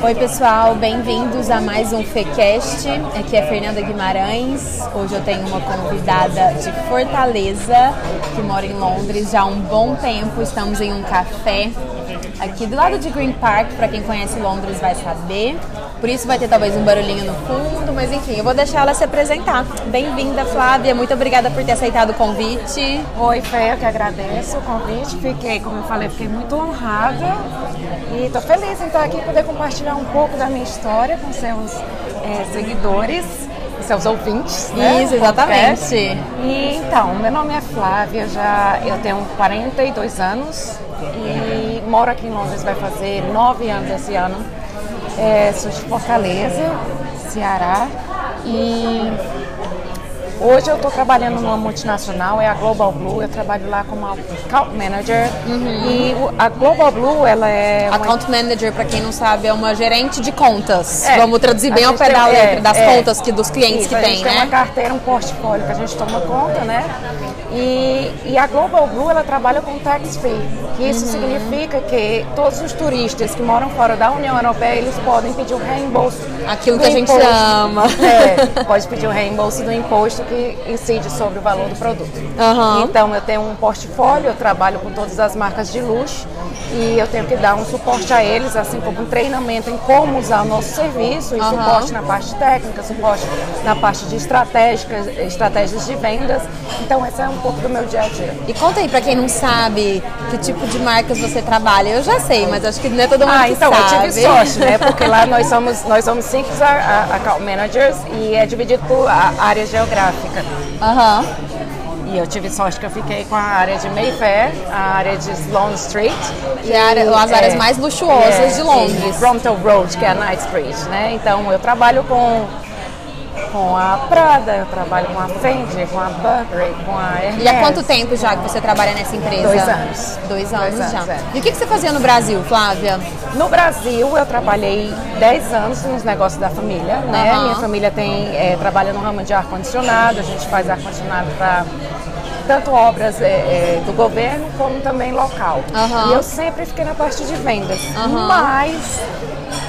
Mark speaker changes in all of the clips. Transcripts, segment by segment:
Speaker 1: Oi, pessoal, bem-vindos a mais um FECast. Aqui é Fernanda Guimarães. Hoje eu tenho uma convidada de Fortaleza, que mora em Londres já há um bom tempo. Estamos em um café aqui do lado de Green Park, para quem conhece Londres vai saber. Por isso vai ter talvez um barulhinho no fundo, mas enfim, eu vou deixar ela se apresentar. Bem-vinda, Flávia. Muito obrigada por ter aceitado o convite.
Speaker 2: Oi, Fé, eu que agradeço o convite. Fiquei, como eu falei, fiquei muito honrada e estou feliz em estar aqui e poder compartilhar um pouco da minha história com seus é, seguidores seus ouvintes,
Speaker 1: né? Isso, exatamente.
Speaker 2: E então, meu nome é Flávia, já eu tenho 42 anos e moro aqui em Londres, vai fazer nove anos esse ano. É, sou de Fortaleza, Ceará e Hoje eu estou trabalhando numa multinacional, é a Global Blue. Eu trabalho lá como account manager. Uhum. E a Global Blue, ela é.
Speaker 1: Uma... Account manager, para quem não sabe, é uma gerente de contas. É, Vamos traduzir bem ao pé da letra, é, das é, contas que, dos clientes isso, que tem,
Speaker 2: né? tem uma carteira, um portfólio que a gente toma conta, né? E, e a Global Blue ela trabalha com tax free, que isso uhum. significa que todos os turistas que moram fora da União Europeia eles podem pedir o reembolso.
Speaker 1: Aquilo que a gente
Speaker 2: imposto.
Speaker 1: ama.
Speaker 2: É, pode pedir o reembolso do imposto que incide sobre o valor do produto. Uhum. Então eu tenho um portfólio, eu trabalho com todas as marcas de luxo e eu tenho que dar um suporte a eles, assim como um treinamento em como usar o nosso serviço, e uhum. suporte na parte técnica, suporte na parte de estratégicas, estratégias de vendas. Então esse é um pouco do meu dia a dia.
Speaker 1: E conta aí para quem não sabe que tipo de marcas você trabalha. Eu já sei, mas acho que não é todo mundo ah,
Speaker 2: que então,
Speaker 1: sabe.
Speaker 2: eu tive sorte, né? Porque lá nós somos nós somos cinco account managers e é dividido por área geográfica.
Speaker 1: Aham. Uhum.
Speaker 2: E eu tive sorte que eu fiquei com a área de Mayfair, a área de Sloane Street.
Speaker 1: Que é área, as áreas é, mais luxuosas é, de Londres.
Speaker 2: Brompton Road, que é a Night Street, né? Então eu trabalho com com a Prada, eu trabalho com a Fendi, com a Burberry, com a Hermes.
Speaker 1: E há quanto tempo já que você trabalha nessa empresa?
Speaker 2: Dois anos.
Speaker 1: Dois anos, Dois anos já. É. E o que, você fazia no Brasil, Flávia?
Speaker 2: No Brasil, eu trabalhei 10 anos nos negócios da família, né? Minha família tem, é, trabalha no ramo de ar-condicionado, a gente faz ar-condicionado para tanto obras é, é, do governo como também local. Uhum. E eu sempre fiquei na parte de vendas. Uhum. Mas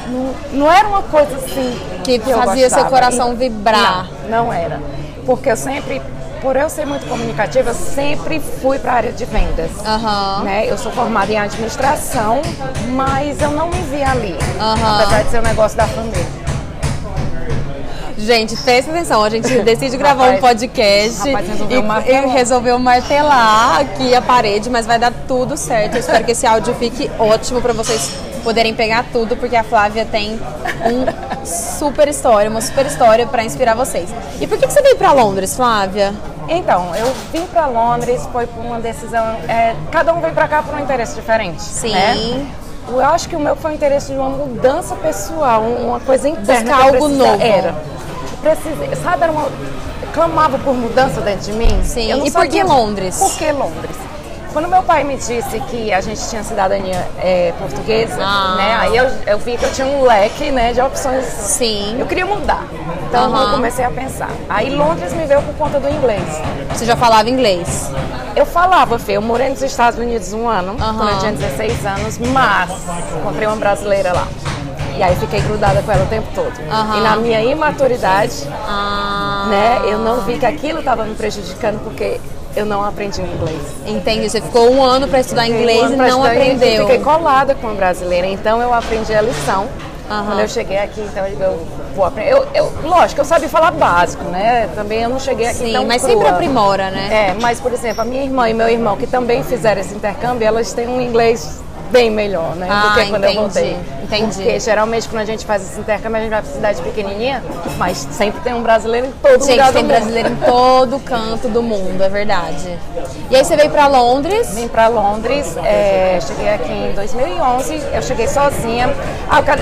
Speaker 2: não, não, era uma coisa assim
Speaker 1: que, que fazia seu coração vibrar.
Speaker 2: Não, não era. Porque eu sempre por eu ser muito comunicativa, sempre fui para a área de vendas. Uhum. Né? Eu sou formada em administração, mas eu não me via ali, uhum. apesar de ser um negócio da família.
Speaker 1: Gente, presta atenção, a gente decide gravar rapaz, um podcast resolveu e, e, resolveu martelar aqui a parede, mas vai dar tudo certo. Eu espero que esse áudio fique ótimo para vocês poderem pegar tudo, porque a Flávia tem um super história, uma super história para inspirar vocês. E por que, que você veio para Londres, Flávia?
Speaker 2: Então, eu vim para Londres, foi por uma decisão. É, cada um vem para cá por um interesse diferente.
Speaker 1: Sim.
Speaker 2: Né? Eu acho que o meu foi o interesse de uma mudança pessoal, uma coisa interna.
Speaker 1: Buscar algo novo.
Speaker 2: Era precisei, sabe, era uma, clamava por mudança dentro de mim.
Speaker 1: Sim, e por que Londres?
Speaker 2: Por que Londres? Quando meu pai me disse que a gente tinha cidadania é, portuguesa, ah. né, aí eu, eu, vi que eu tinha um leque né, de opções.
Speaker 1: Sim.
Speaker 2: Eu queria mudar. Então eu comecei a pensar. Aí Londres me veio por conta do inglês.
Speaker 1: Você já falava inglês?
Speaker 2: Eu falava, Fê. Eu morei nos Estados Unidos um ano, quando eu tinha 16 anos, mas encontrei uma brasileira lá. E aí fiquei grudada com ela o tempo todo. Uhum. E na minha imaturidade, ah. né, eu não vi que aquilo estava me prejudicando porque eu não aprendi inglês.
Speaker 1: Entendi. Você ficou um ano para estudar inglês um e não aprendeu.
Speaker 2: Fiquei colada com a brasileira, então eu aprendi a lição. Uhum. Quando eu cheguei aqui, então eu vou aprender. Eu, eu, lógico, eu sabia falar básico, né? Também eu não cheguei aqui
Speaker 1: Sim,
Speaker 2: tão
Speaker 1: mas
Speaker 2: crua.
Speaker 1: sempre aprimora, né?
Speaker 2: É, mas por exemplo, a minha irmã e meu irmão que também fizeram esse intercâmbio, elas têm um inglês bem melhor, né?
Speaker 1: Ah,
Speaker 2: do que quando
Speaker 1: entendi,
Speaker 2: eu voltei.
Speaker 1: Entendi.
Speaker 2: Porque geralmente quando a gente faz esse intercâmbio, a gente vai pra cidade pequenininha, mas sempre tem um brasileiro em todo
Speaker 1: gente,
Speaker 2: lugar
Speaker 1: tem brasileiro em todo canto do mundo, é verdade. E aí você veio para Londres?
Speaker 2: Vim para Londres, é, cheguei aqui em 2011, eu cheguei sozinha. Ah, quero...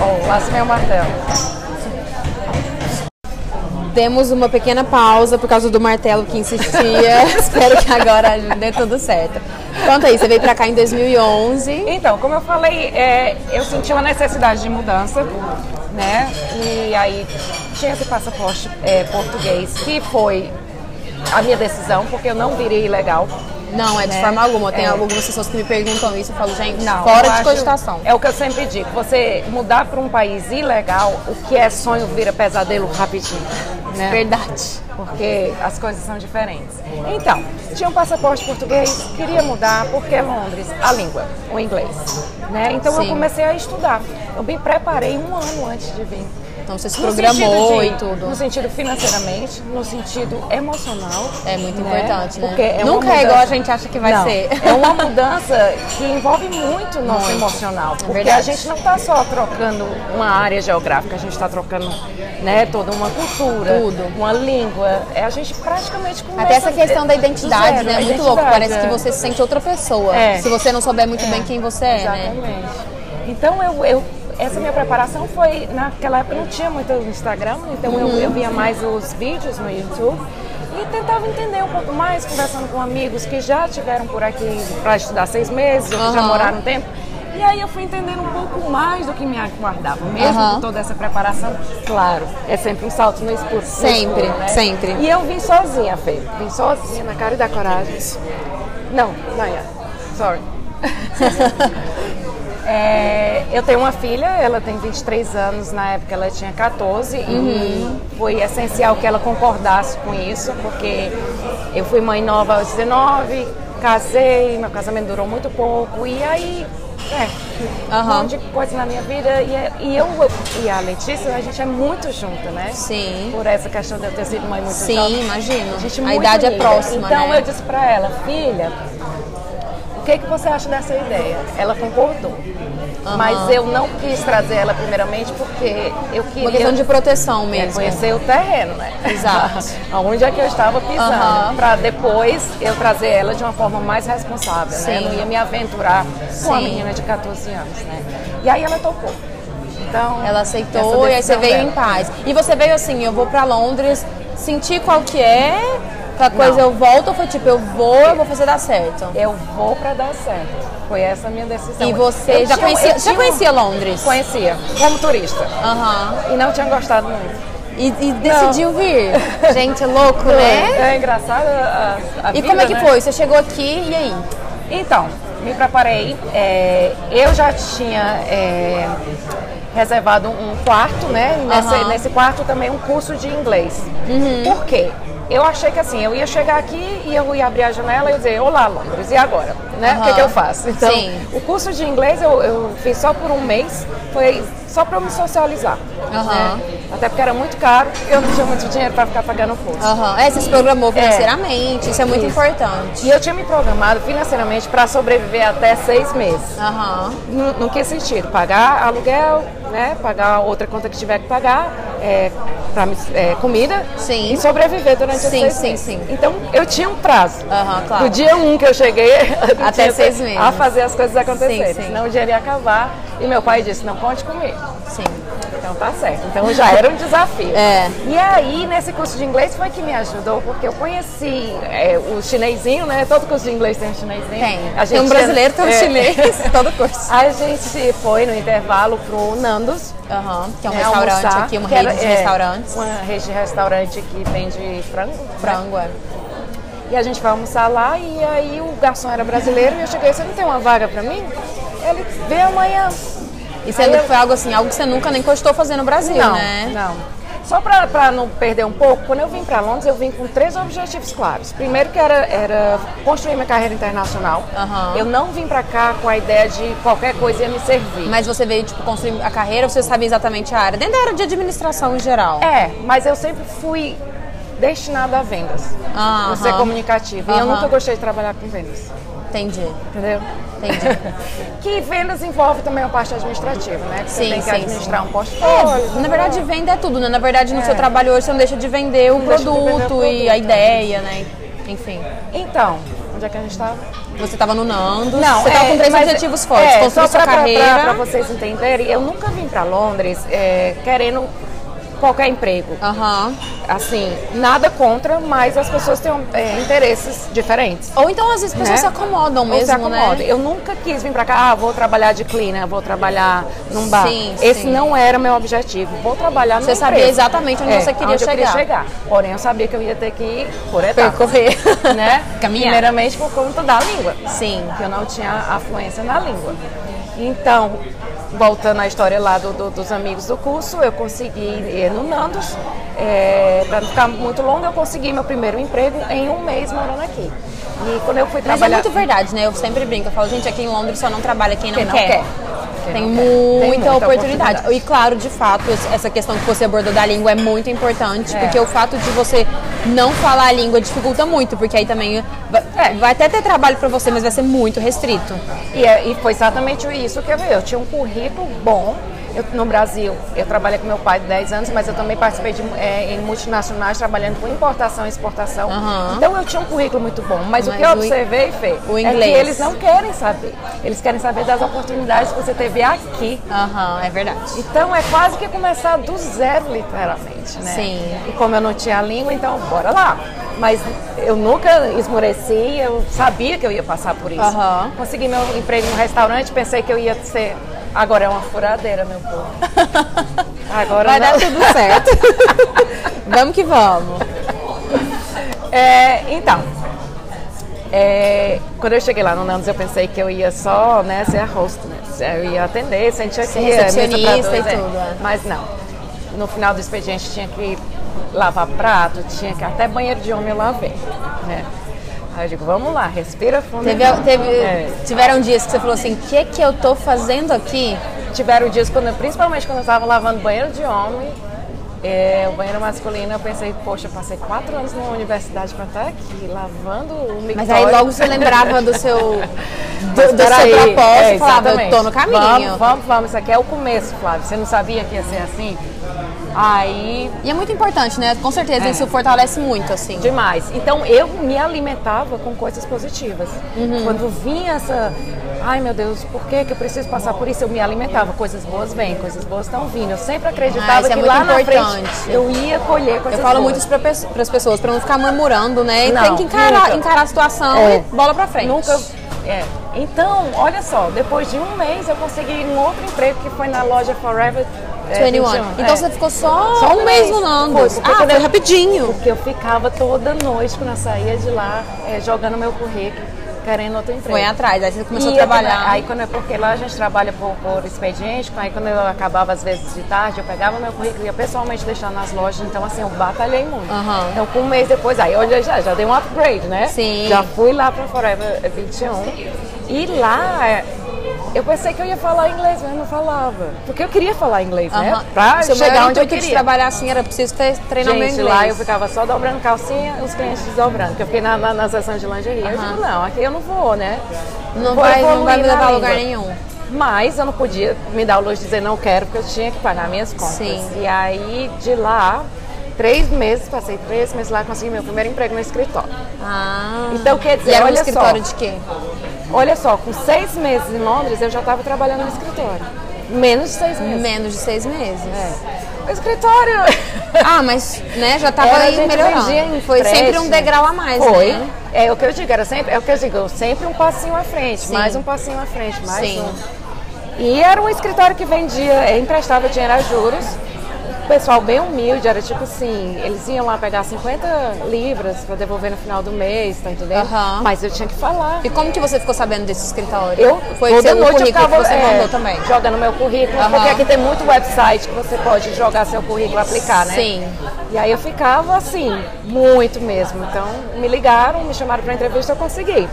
Speaker 2: Oh, lá se vem o martelo.
Speaker 1: Temos uma pequena pausa por causa do martelo que insistia. Espero que agora dê tudo certo. Conta aí, você veio pra cá em 2011.
Speaker 2: Então, como eu falei, é, eu senti uma necessidade de mudança, né? E aí tinha esse passaporte é, português, que foi a minha decisão, porque eu não virei ilegal.
Speaker 1: Não, é de
Speaker 2: né?
Speaker 1: forma alguma. Tem
Speaker 2: É.
Speaker 1: algumas pessoas que me perguntam isso e eu falo, gente,
Speaker 2: Não,
Speaker 1: fora de cogitação.
Speaker 2: É o que eu sempre digo. Você mudar para um país ilegal, o que é sonho vira pesadelo rapidinho. Né?
Speaker 1: Verdade.
Speaker 2: Porque as coisas são diferentes. Então, tinha um passaporte português, queria mudar, porque Londres, a língua, o inglês. Né? Então
Speaker 1: Sim.
Speaker 2: eu comecei a estudar. Eu me preparei um ano antes de vir.
Speaker 1: Então você se programou
Speaker 2: de-
Speaker 1: e tudo.
Speaker 2: No sentido financeiramente, no sentido emocional.
Speaker 1: É muito
Speaker 2: né?
Speaker 1: importante, né?
Speaker 2: Porque é
Speaker 1: Nunca é igual a gente acha que vai
Speaker 2: Não,
Speaker 1: ser.
Speaker 2: É uma mudança que envolve muito o nosso
Speaker 1: Muito.
Speaker 2: emocional. Porque
Speaker 1: Verdade.
Speaker 2: a gente não está só trocando uma área geográfica, a gente está trocando né, toda uma cultura,
Speaker 1: Tudo.
Speaker 2: uma língua. É, a gente praticamente começa
Speaker 1: Até essa questão da identidade,
Speaker 2: zero,
Speaker 1: né? É muito louco. Parece que
Speaker 2: é.
Speaker 1: você se sente outra pessoa.
Speaker 2: É.
Speaker 1: Se você não souber muito bem quem você é, né?
Speaker 2: Exatamente. Então eu, eu- essa minha preparação foi naquela época não tinha muito Instagram, então eu,
Speaker 1: Uhum.
Speaker 2: eu via mais os vídeos no YouTube e tentava entender um pouco mais, conversando com amigos que já tiveram por aqui para estudar seis meses, ou que já moraram um tempo. E aí eu fui entendendo um pouco mais do que me aguardava, mesmo
Speaker 1: Aham.
Speaker 2: com toda essa preparação. Claro, é sempre um salto no escuro.
Speaker 1: Sempre,
Speaker 2: escuro, né?
Speaker 1: sempre.
Speaker 2: E eu vim sozinha, Fê. Vim sozinha, na cara e da coragem. Não, não é. Sorry. É, eu tenho uma filha, ela tem 23 anos, na época ela tinha 14
Speaker 1: Uhum.
Speaker 2: e foi essencial que ela concordasse com isso, porque eu fui mãe nova aos 19, casei, meu casamento durou muito pouco e aí, é, um
Speaker 1: Aham.
Speaker 2: monte de coisa na minha vida e, é- e eu e a Letícia, a gente é muito junto, né?
Speaker 1: Sim.
Speaker 2: Por essa questão de eu ter sido mãe muito
Speaker 1: Sim,
Speaker 2: jovem.
Speaker 1: imagino.
Speaker 2: A, gente
Speaker 1: A
Speaker 2: muito
Speaker 1: idade é
Speaker 2: unida.
Speaker 1: próxima,
Speaker 2: Então
Speaker 1: né?
Speaker 2: eu disse pra ela, filha, que, que você acha dessa ideia? Ela concordou. Mas eu não quis trazer ela primeiramente porque eu queria
Speaker 1: Uma questão de proteção
Speaker 2: é,
Speaker 1: mesmo.
Speaker 2: conhecer o terreno, né?
Speaker 1: Exato.
Speaker 2: Aonde é que eu estava pisando.
Speaker 1: Aham.
Speaker 2: Pra depois eu trazer ela de uma forma mais responsável, né?
Speaker 1: Sim.
Speaker 2: Eu não ia me aventurar com uma
Speaker 1: Sim.
Speaker 2: menina de 14 anos, né? E aí ela topou. Então,
Speaker 1: Ela aceitou e aí você veio
Speaker 2: dela.
Speaker 1: em paz. E você veio assim, eu vou pra Londres, sentir qual que é, qualquer coisa
Speaker 2: Não.
Speaker 1: eu volto, ou foi tipo, eu vou, eu vou fazer dar certo?
Speaker 2: Eu vou pra dar certo. Foi essa a minha decisão.
Speaker 1: E você
Speaker 2: Eu
Speaker 1: já
Speaker 2: tinha-
Speaker 1: conhecia, já
Speaker 2: tinha-
Speaker 1: conhecia Londres?
Speaker 2: Conhecia, como turista.
Speaker 1: Aham.
Speaker 2: E não tinha gostado muito.
Speaker 1: E, e decidiu vir. Gente, louco, né?
Speaker 2: É engraçado a, a
Speaker 1: E
Speaker 2: vida,
Speaker 1: como é que
Speaker 2: né?
Speaker 1: foi? Você chegou aqui e aí?
Speaker 2: Então, me preparei. é, eu já tinha é, reservado um quarto, né? Nesse,
Speaker 1: Aham.
Speaker 2: nesse quarto também um curso de inglês. Por quê? Eu achei que assim, eu ia chegar aqui e eu ia abrir a janela e dizer, olá Londres, e agora? Né? O que,
Speaker 1: Aham.
Speaker 2: que eu faço? Então,
Speaker 1: Sim.
Speaker 2: o curso de inglês eu, eu fiz só por um mês, foi só para eu me socializar.
Speaker 1: Aham.
Speaker 2: né? Até porque era muito caro, eu não tinha muito dinheiro para ficar pagando o curso.
Speaker 1: Aham. É, você se programou financeiramente, isso é muito
Speaker 2: Isso.
Speaker 1: importante.
Speaker 2: E eu tinha me programado financeiramente para sobreviver até seis meses.
Speaker 1: Aham.
Speaker 2: No, no que sentido? Pagar aluguel, né? Pagar outra conta que tiver que pagar, é, me- é, comida
Speaker 1: Sim.
Speaker 2: e sobreviver durante
Speaker 1: Sim,
Speaker 2: seis
Speaker 1: sim,
Speaker 2: meses.
Speaker 1: sim.
Speaker 2: Então eu tinha um prazo.
Speaker 1: Aham, claro.
Speaker 2: Do dia um que eu cheguei
Speaker 1: Até seis meses.
Speaker 2: a fazer as coisas acontecerem. Senão o dinheiro ia acabar. E meu pai disse, não conte comigo.
Speaker 1: Sim.
Speaker 2: Então tá certo. Então já era um desafio.
Speaker 1: É.
Speaker 2: E aí, nesse curso de inglês foi que me ajudou, porque eu conheci é, o chinesinho, né? Todo curso de inglês tem um chinesinho.
Speaker 1: Tem.
Speaker 2: A
Speaker 1: Tem um
Speaker 2: gente-
Speaker 1: brasileiro, tem um
Speaker 2: é.
Speaker 1: chinês, todo curso.
Speaker 2: A gente foi no intervalo pro Nandos.
Speaker 1: Aham. Que é um
Speaker 2: né,
Speaker 1: restaurante
Speaker 2: almoçar,
Speaker 1: aqui, uma rede
Speaker 2: era-
Speaker 1: de
Speaker 2: é,
Speaker 1: restaurantes.
Speaker 2: Uma rede de restaurante que vende frango. né?
Speaker 1: Frango, é.
Speaker 2: E a gente vai almoçar lá e aí o garçom era brasileiro e eu cheguei, você não tem uma vaga pra mim? Ele, vem amanhã.
Speaker 1: E sendo
Speaker 2: Aí
Speaker 1: que foi algo assim, algo que você nunca nem costou fazer no Brasil,
Speaker 2: Não,
Speaker 1: né?
Speaker 2: não. Só para não perder um pouco, quando eu vim para Londres, eu vim com três objetivos claros. Primeiro que era, era construir minha carreira internacional.
Speaker 1: Aham.
Speaker 2: Eu não vim para cá com a ideia de qualquer coisa ia me servir.
Speaker 1: Mas você veio, tipo, construir a carreira, você sabia exatamente a área? Dentro da área de administração em geral.
Speaker 2: É, mas eu sempre fui destinada a vendas. Por ser comunicativa. E eu nunca gostei de trabalhar com vendas.
Speaker 1: Entendi.
Speaker 2: Entendeu?
Speaker 1: Entendi.
Speaker 2: que vendas envolve também a parte administrativa, né? Que você
Speaker 1: Sim,
Speaker 2: tem que
Speaker 1: sim,
Speaker 2: administrar
Speaker 1: sim.
Speaker 2: um portfólio.
Speaker 1: É, na verdade, venda é tudo, né? Na verdade, no
Speaker 2: É.
Speaker 1: seu trabalho hoje, você não deixa de vender o
Speaker 2: deixa de vender o
Speaker 1: produto e
Speaker 2: produto,
Speaker 1: a
Speaker 2: é.
Speaker 1: ideia, né? Enfim.
Speaker 2: Então, onde é que a gente estava?
Speaker 1: Você estava no Nandos,
Speaker 2: Não,
Speaker 1: você estava
Speaker 2: é,
Speaker 1: com três objetivos fortes.
Speaker 2: é,
Speaker 1: construir
Speaker 2: só
Speaker 1: sua
Speaker 2: pra,
Speaker 1: carreira.
Speaker 2: Pra vocês entenderem, eu nunca vim para Londres é, querendo qualquer emprego.
Speaker 1: Aham.
Speaker 2: Assim, nada contra, mas as pessoas têm é, interesses diferentes.
Speaker 1: Ou então às vezes as pessoas
Speaker 2: né?
Speaker 1: se acomodam
Speaker 2: Ou
Speaker 1: mesmo,
Speaker 2: se acomodam.
Speaker 1: né?
Speaker 2: Eu nunca quis vir pra cá, ah, vou trabalhar de cleaner, vou trabalhar num bar.
Speaker 1: Sim,
Speaker 2: Esse
Speaker 1: sim.
Speaker 2: não era meu objetivo. Vou trabalhar
Speaker 1: Você
Speaker 2: numa
Speaker 1: sabia
Speaker 2: empresa.
Speaker 1: exatamente onde
Speaker 2: É,
Speaker 1: você queria
Speaker 2: onde
Speaker 1: chegar.
Speaker 2: chegar. Porém, eu sabia que eu ia ter que ir por etapas.
Speaker 1: Percorrer.
Speaker 2: né?
Speaker 1: Caminhar.
Speaker 2: Primeiramente por conta da língua.
Speaker 1: Sim.
Speaker 2: Que eu não tinha afluência na língua. Então, voltando à história lá do- do- dos amigos do curso, eu consegui ir no Nandos. É, para não ficar muito longo, eu consegui meu primeiro emprego em um mês morando aqui. E quando eu fui
Speaker 1: Mas é
Speaker 2: trabalhar...
Speaker 1: muito verdade, né? Eu sempre brinco. Eu falo, gente, aqui em Londres só não trabalha quem não,
Speaker 2: Quem não
Speaker 1: quer.
Speaker 2: quer. Quem
Speaker 1: Tem muita.
Speaker 2: Tem muita
Speaker 1: oportunidade.
Speaker 2: oportunidade.
Speaker 1: E claro, de fato, essa questão que você abordou da língua é muito importante,
Speaker 2: É.
Speaker 1: porque o fato de você não falar a língua dificulta muito, porque aí também vai,
Speaker 2: É.
Speaker 1: vai até ter trabalho pra você, mas vai ser muito restrito.
Speaker 2: E, é- e foi exatamente isso que eu vi. Eu tinha um currículo bom. Eu, no Brasil, eu trabalhei com meu pai 10 anos, mas eu também participei de, é, em multinacionais trabalhando com importação e exportação.
Speaker 1: Aham.
Speaker 2: Então eu tinha um currículo muito bom. Mas, o
Speaker 1: Mas
Speaker 2: que eu
Speaker 1: o
Speaker 2: observei, Fê,
Speaker 1: o
Speaker 2: é que
Speaker 1: inglês.
Speaker 2: eles não querem saber. Eles querem saber das oportunidades que você teve aqui.
Speaker 1: Aham, é verdade.
Speaker 2: Então é quase que começar do zero, literalmente, né?
Speaker 1: Sim.
Speaker 2: E como eu não tinha a língua, então bora lá. Mas eu nunca esmoreci, eu sabia que eu ia passar por isso.
Speaker 1: Aham.
Speaker 2: Consegui meu emprego no restaurante, pensei que eu ia ser. Agora é uma furadeira, meu povo. Agora
Speaker 1: Vai
Speaker 2: não.
Speaker 1: dar tudo certo. vamos que vamos.
Speaker 2: É, então, é, quando eu cheguei lá no Nandos, eu pensei que eu ia só né, ser a host, né? Eu ia atender, sentir aqui, é, mesa pra
Speaker 1: e
Speaker 2: é.
Speaker 1: tudo, é.
Speaker 2: Mas não. No final do expediente tinha que lavar prato, tinha que até banheiro de homem eu lavei. Né? Aí eu digo, vamos lá, respira fundo.
Speaker 1: Teve, teve-
Speaker 2: É.
Speaker 1: Tiveram dias que você falou assim, o que que eu tô fazendo aqui?
Speaker 2: Tiveram dias, quando, principalmente quando eu estava lavando banheiro de homem, é, o banheiro masculino, eu pensei, poxa, passei quatro anos numa universidade para estar aqui, lavando o mictório.
Speaker 1: Mas aí logo você lembrava do seu, do, do seu
Speaker 2: Peraí,
Speaker 1: propósito
Speaker 2: é,
Speaker 1: falava, eu tô no caminho.
Speaker 2: Vamos, vamos, vamos, isso aqui é o começo, Flávio. Você não sabia que ia ser assim? Aí,
Speaker 1: E é muito importante, né? Com certeza, isso fortalece muito, assim.
Speaker 2: demais. Então eu me alimentava com coisas positivas.
Speaker 1: Uhum.
Speaker 2: Quando vinha essa, ai meu Deus, por que, que eu preciso passar por isso? Eu me alimentava. Coisas boas vêm, coisas boas estão vindo. Eu sempre
Speaker 1: Ah,
Speaker 2: acreditava
Speaker 1: é
Speaker 2: que
Speaker 1: muito
Speaker 2: lá na
Speaker 1: importante.
Speaker 2: eu ia colher coisas
Speaker 1: Eu falo
Speaker 2: boas.
Speaker 1: muito isso para as pessoas, para não ficar murmurando, né?
Speaker 2: Não,
Speaker 1: tem que encarar,
Speaker 2: nunca.
Speaker 1: encarar a situação
Speaker 2: É.
Speaker 1: e bola pra frente.
Speaker 2: Nunca. É. Então, olha só, depois de um mês eu consegui um outro emprego que foi na loja Forever é,
Speaker 1: 21.
Speaker 2: 21.
Speaker 1: Então
Speaker 2: é.
Speaker 1: você ficou só,
Speaker 2: Só
Speaker 1: um mês no Nandos.
Speaker 2: Foi, porque
Speaker 1: ah, foi rapidinho.
Speaker 2: Porque eu ficava toda noite quando eu saía de lá, é, jogando meu currículo, querendo outro emprego.
Speaker 1: Foi atrás, aí você começou a
Speaker 2: Ia
Speaker 1: trabalhar.
Speaker 2: também- Aí quando é porque lá a gente trabalha por, por expediente, aí quando eu acabava às vezes de tarde, eu pegava meu currículo e ia pessoalmente deixar nas lojas, então assim, eu batalhei muito.
Speaker 1: Aham.
Speaker 2: Então com um mês depois, aí eu já, já dei um upgrade, né?
Speaker 1: Sim.
Speaker 2: Já fui lá para Forever 21 e lá eu pensei que eu ia falar inglês, mas eu não falava. Porque eu queria falar inglês, né?
Speaker 1: Aham.
Speaker 2: Pra
Speaker 1: O seu
Speaker 2: chegar onde eu
Speaker 1: intuito de
Speaker 2: queria.
Speaker 1: trabalhar assim era preciso ter, treinar meu
Speaker 2: Gente,
Speaker 1: inglês.
Speaker 2: lá eu ficava só dobrando calcinha, os clientes dobrando. Porque eu fiquei na, na, na seção de lingerie. Eu
Speaker 1: Aham.
Speaker 2: digo, não, aqui eu não vou, né?
Speaker 1: Não
Speaker 2: Vou
Speaker 1: vai, não vai me levar a lugar nenhum.
Speaker 2: Mas eu não podia me dar o luxo de dizer não quero, porque eu tinha que pagar minhas contas.
Speaker 1: Sim.
Speaker 2: E aí, de lá, três meses, passei três meses lá, consegui meu primeiro emprego no escritório.
Speaker 1: Ah.
Speaker 2: Então, quer dizer,
Speaker 1: e era um
Speaker 2: olha
Speaker 1: escritório
Speaker 2: só.
Speaker 1: de quê?
Speaker 2: Olha só, com seis meses em Londres, eu já estava trabalhando no escritório. Menos de seis meses.
Speaker 1: Menos de seis meses.
Speaker 2: O escritório...
Speaker 1: Ah, mas né, já tava
Speaker 2: Era, a
Speaker 1: aí melhorando. Foi sempre um degrau a mais,
Speaker 2: Foi.
Speaker 1: né?
Speaker 2: É o que eu digo, era sempre, é o que eu digo, sempre um passinho à frente,
Speaker 1: Sim.
Speaker 2: mais um passinho à frente, mais
Speaker 1: Sim.
Speaker 2: um. E era um escritório que vendia, é, emprestava dinheiro a juros. Pessoal bem humilde, era tipo assim, eles iam lá pegar 50 libras para devolver no final do mês, tá entendendo?
Speaker 1: Aham.
Speaker 2: Mas eu tinha que falar.
Speaker 1: E como que você ficou sabendo desse escritório?
Speaker 2: Eu
Speaker 1: Foi
Speaker 2: toda
Speaker 1: seu
Speaker 2: noite eu
Speaker 1: currículo
Speaker 2: ficava
Speaker 1: que você
Speaker 2: é,
Speaker 1: mandou também.
Speaker 2: jogando meu currículo,
Speaker 1: Aham.
Speaker 2: porque aqui tem muito website que você pode jogar seu currículo e aplicar, né?
Speaker 1: Sim.
Speaker 2: E aí eu ficava assim, muito mesmo. Então me ligaram, me chamaram para entrevista, eu consegui.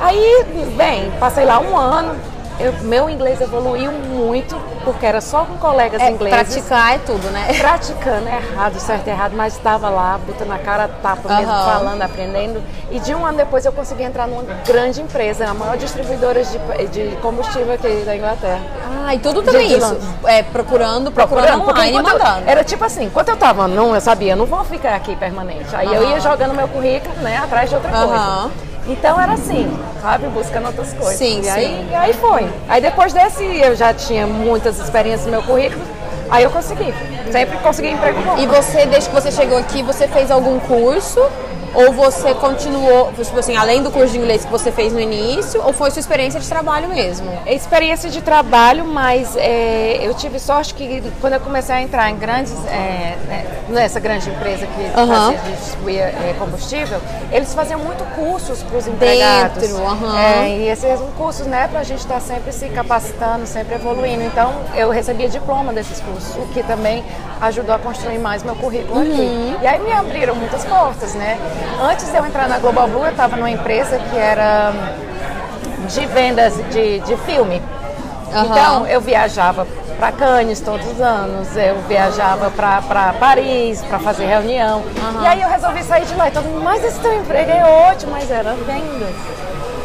Speaker 2: Aí, bem, passei lá um ano. Eu- meu inglês evoluiu muito, porque era só com colegas
Speaker 1: É,
Speaker 2: ingleses.
Speaker 1: praticar é tudo, né?
Speaker 2: Praticando errado, certo e errado, mas estava lá, botando a cara tapa mesmo,
Speaker 1: Aham.
Speaker 2: falando, aprendendo. E de um ano depois eu consegui entrar numa grande empresa, a maior distribuidora de, de combustível aqui da Inglaterra.
Speaker 1: Ah, e tudo também
Speaker 2: de
Speaker 1: isso.
Speaker 2: Londres.
Speaker 1: É, procurando, procurando,
Speaker 2: porque
Speaker 1: online e
Speaker 2: eu-
Speaker 1: mandando.
Speaker 2: Era tipo assim, enquanto eu tava num, eu sabia, eu não vou ficar aqui permanente. Aí eu
Speaker 1: Aham.
Speaker 2: ia jogando meu currículo, né, atrás de outra
Speaker 1: Aham.
Speaker 2: coisa. Então era assim, sabe, buscando outras coisas.
Speaker 1: Sim,
Speaker 2: e aí,
Speaker 1: sim.
Speaker 2: e aí foi. Aí depois desse, eu já tinha muitas experiências no meu currículo, Aí eu consegui. Sempre consegui emprego bom.
Speaker 1: E você, desde que você chegou aqui, você fez algum curso? Ou você continuou, tipo assim, além do curso de inglês que você fez no início, ou foi sua experiência de trabalho mesmo?
Speaker 2: Experiência de trabalho, mas é, eu tive sorte que quando eu comecei a entrar em grandes, é, né, nessa grande empresa que
Speaker 1: Aham.
Speaker 2: fazia distribuía é, combustível, eles faziam muito cursos para os empregados.
Speaker 1: Dentro.
Speaker 2: É, e esses cursos, né, para a gente estar sempre se capacitando, sempre evoluindo. Então, eu recebia diploma desses cursos, o que também ajudou a construir mais meu currículo
Speaker 1: Uhum.
Speaker 2: aqui. E aí me abriram muitas portas, né? Antes de eu entrar na Global Blue, eu estava numa empresa que era de vendas de, de filme.
Speaker 1: Aham.
Speaker 2: Então, eu viajava para Cannes todos os anos, eu viajava para Paris para fazer reunião. E aí eu resolvi sair de lá. E todo mundo, mas esse teu emprego é ótimo, mas era vendas.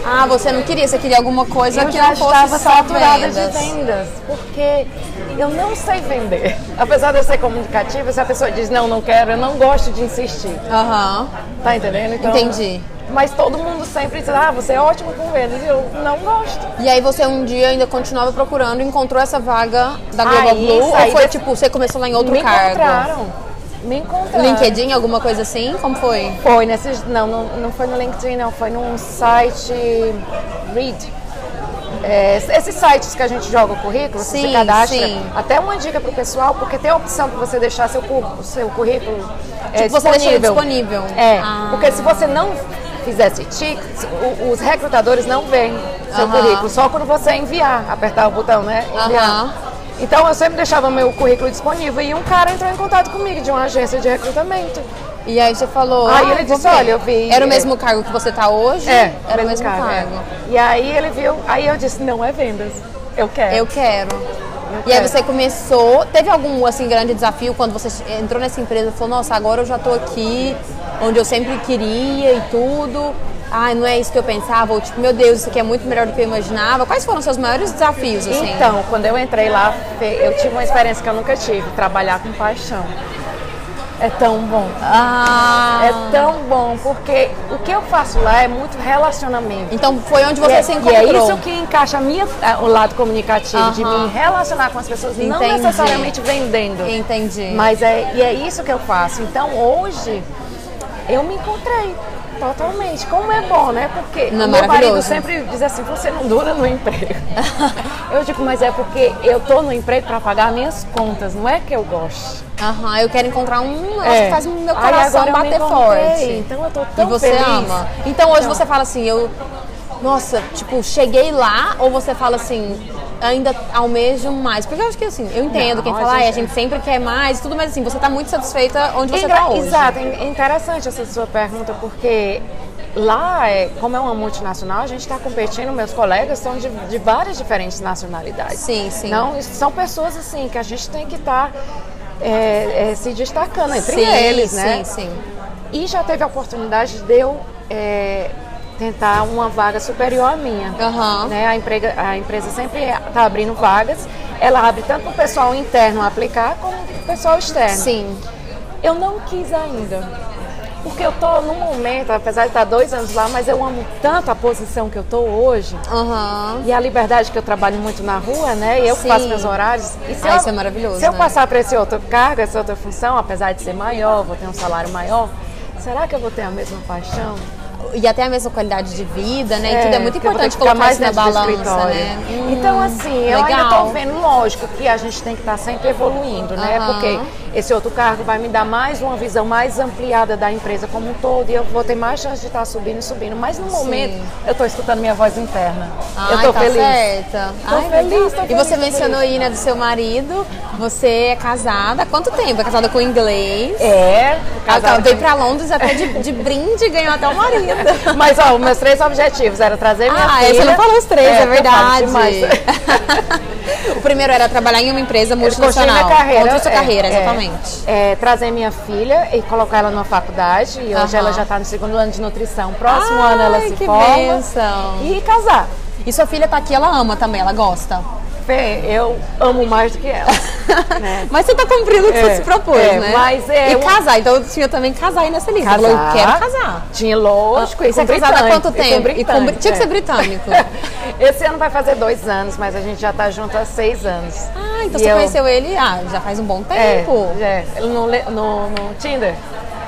Speaker 1: Ah, você não queria, você queria alguma coisa
Speaker 2: eu
Speaker 1: que não fosse só
Speaker 2: saturada
Speaker 1: vendas.
Speaker 2: de vendas, porque eu não sei vender. Apesar de eu ser comunicativa, se a pessoa diz não, não quero, eu não gosto de insistir.
Speaker 1: Aham,
Speaker 2: Tá entendendo? Então,
Speaker 1: entendi.
Speaker 2: Mas todo mundo sempre diz, ah, você é ótimo com vendas. E eu não gosto.
Speaker 1: E aí você um dia ainda continuava procurando e encontrou essa vaga da Global
Speaker 2: Aí,
Speaker 1: Blue? Ou foi
Speaker 2: desse-
Speaker 1: tipo, você começou lá em outro
Speaker 2: Me
Speaker 1: cargo?
Speaker 2: encontraram. Me encontraram.
Speaker 1: LinkedIn, alguma coisa assim? Como foi?
Speaker 2: Foi nesses. Não, não, não foi no LinkedIn, não. Foi num site Read. É, esses sites que a gente joga o currículo, você
Speaker 1: Sim,
Speaker 2: se cadastra.
Speaker 1: sim.
Speaker 2: Até uma dica pro pessoal, porque tem a opção de você deixar seu, seu currículo é,
Speaker 1: Tipo, você deixa
Speaker 2: disponível.
Speaker 1: disponível.
Speaker 2: É,
Speaker 1: Ah.
Speaker 2: porque se você não fizesse tic, os recrutadores não veem seu
Speaker 1: Aham.
Speaker 2: currículo, só quando você enviar, apertar o botão, né? Enviar.
Speaker 1: Aham.
Speaker 2: Então eu sempre deixava meu currículo disponível e um cara entrou em contato comigo de uma agência de recrutamento.
Speaker 1: E aí você falou.
Speaker 2: Aí
Speaker 1: ah,
Speaker 2: ele disse,
Speaker 1: ver.
Speaker 2: olha, eu vi-
Speaker 1: Era o mesmo cargo que você tá hoje?
Speaker 2: É,
Speaker 1: Era o mesmo cargo.
Speaker 2: é. E aí ele viu, aí eu disse, não é vendas. Eu quero.
Speaker 1: Eu quero.
Speaker 2: Eu
Speaker 1: E aí
Speaker 2: quero.
Speaker 1: você começou, teve algum assim grande desafio quando você entrou nessa empresa e falou, nossa, agora eu já tô aqui onde eu sempre queria e tudo. Ai, não é isso que eu pensava, ou tipo, meu Deus, isso aqui é muito melhor do que eu imaginava. Quais foram os seus maiores desafios, assim?
Speaker 2: Então, quando eu entrei lá, eu tive uma experiência que eu nunca tive, trabalhar com paixão. É tão bom.
Speaker 1: Ah,
Speaker 2: É tão bom, porque o que eu faço lá é muito relacionamento.
Speaker 1: então foi onde você
Speaker 2: e, é,
Speaker 1: se
Speaker 2: e
Speaker 1: encontrou.
Speaker 2: é isso que encaixa minha, a- o lado comunicativo, de
Speaker 1: Aham.
Speaker 2: me relacionar com as pessoas, não
Speaker 1: Entendi.
Speaker 2: necessariamente vendendo.
Speaker 1: Entendi.
Speaker 2: Mas é, e é isso que eu faço. Então hoje eu me encontrei totalmente. Como é bom, né? Porque
Speaker 1: Não
Speaker 2: meu marido sempre diz assim, você não dura no emprego. eu digo, mas é porque eu tô no emprego para pagar minhas contas, não é que eu gosto.
Speaker 1: Aham, eu quero encontrar um
Speaker 2: É.
Speaker 1: que faz o meu coração bater forte.
Speaker 2: então eu tô tão
Speaker 1: E você
Speaker 2: feliz.
Speaker 1: ama. Então hoje
Speaker 2: Então.
Speaker 1: você fala assim, eu. Nossa, tipo, cheguei lá, ou você fala assim, ainda almejo mais? Porque eu acho que assim, eu entendo
Speaker 2: Não,
Speaker 1: quem
Speaker 2: a
Speaker 1: fala, "Ai, a
Speaker 2: gente-
Speaker 1: gente sempre quer mais e tudo, mas assim, você tá muito satisfeita onde você
Speaker 2: Engra-
Speaker 1: tá hoje.
Speaker 2: Exato, é interessante essa sua pergunta, porque lá, é, como é uma multinacional, a gente está competindo, meus colegas são de, de várias diferentes nacionalidades.
Speaker 1: Sim, sim.
Speaker 2: Não, são pessoas assim que a gente tem que estar se destacando entre
Speaker 1: sim,
Speaker 2: eles, né?
Speaker 1: Sim, sim.
Speaker 2: E já teve a oportunidade de eu é, tentar uma vaga superior à minha.
Speaker 1: Aham.
Speaker 2: Né? A, emprega, a empresa sempre está abrindo vagas. Ela abre tanto para o pessoal interno aplicar como para o pessoal externo.
Speaker 1: Sim.
Speaker 2: Eu não quis ainda. Porque eu tô num momento, apesar de estar dois anos lá, mas eu amo tanto a posição que eu tô hoje.
Speaker 1: Aham.
Speaker 2: E a liberdade que eu trabalho muito na rua, né? E eu
Speaker 1: Sim.
Speaker 2: faço meus horários. E se
Speaker 1: Ah,
Speaker 2: eu,
Speaker 1: isso é maravilhoso,
Speaker 2: Se eu
Speaker 1: né?
Speaker 2: passar para esse outro cargo, essa outra função, apesar de ser maior, vou ter um salário maior, será que eu vou ter a mesma paixão?
Speaker 1: E até a mesma qualidade de vida, né? e tudo é muito
Speaker 2: vou ter
Speaker 1: importante colocar isso na balança, né? Hum,
Speaker 2: então, assim, eu ainda estou vendo, lógico, que a gente tem que estar sempre evoluindo, né?
Speaker 1: Aham.
Speaker 2: Porque esse outro cargo vai me dar mais uma visão mais ampliada da empresa como um todo e eu vou ter mais chance de estar subindo e subindo. Mas no momento, eu estou escutando minha voz interna. eu
Speaker 1: Ai,
Speaker 2: estou
Speaker 1: tá
Speaker 2: feliz.
Speaker 1: certa.
Speaker 2: Tô
Speaker 1: Ai,
Speaker 2: feliz, tô
Speaker 1: E
Speaker 2: feliz,
Speaker 1: você
Speaker 2: tô
Speaker 1: mencionou
Speaker 2: feliz.
Speaker 1: aí, né, do seu marido. Você é casada há quanto tempo? É casada com inglês.
Speaker 2: É,
Speaker 1: Ela
Speaker 2: casada
Speaker 1: veio
Speaker 2: com-
Speaker 1: pra Londres até de, de brinde e ganhou até o marido.
Speaker 2: Mas ó, os meus três objetivos eram trazer minha
Speaker 1: Ah,
Speaker 2: filha.
Speaker 1: você não falou os três, é,
Speaker 2: eu falo
Speaker 1: verdade. o primeiro era trabalhar em uma empresa
Speaker 2: Construir
Speaker 1: multinacional.
Speaker 2: minha carreira.
Speaker 1: Construir sua
Speaker 2: é,
Speaker 1: carreira,
Speaker 2: é,
Speaker 1: exatamente.
Speaker 2: É, trazer minha filha e colocar ela numa faculdade. E hoje ela já está no segundo ano de nutrição. Próximo
Speaker 1: Ai,
Speaker 2: ano ela se
Speaker 1: que
Speaker 2: forma. E casar.
Speaker 1: E sua filha tá aqui, ela ama também, ela gosta.
Speaker 2: Fê, eu amo mais do que ela.
Speaker 1: né? Mas você tá cumprindo o que é, você se propôs, é, né?
Speaker 2: Mas é,
Speaker 1: e casar, então eu tinha também casar aí nessa lista. Casar, eu quero casar.
Speaker 2: Tinha, lógico. Ah,
Speaker 1: e você é casada há quanto tempo? E com, tinha que ser britânico.
Speaker 2: Esse ano vai fazer dois anos, mas a gente já tá junto há seis anos.
Speaker 1: Ah, então e você eu... conheceu ele ah, já faz um bom
Speaker 2: é,
Speaker 1: tempo.
Speaker 2: É, é. No, no, no Tinder.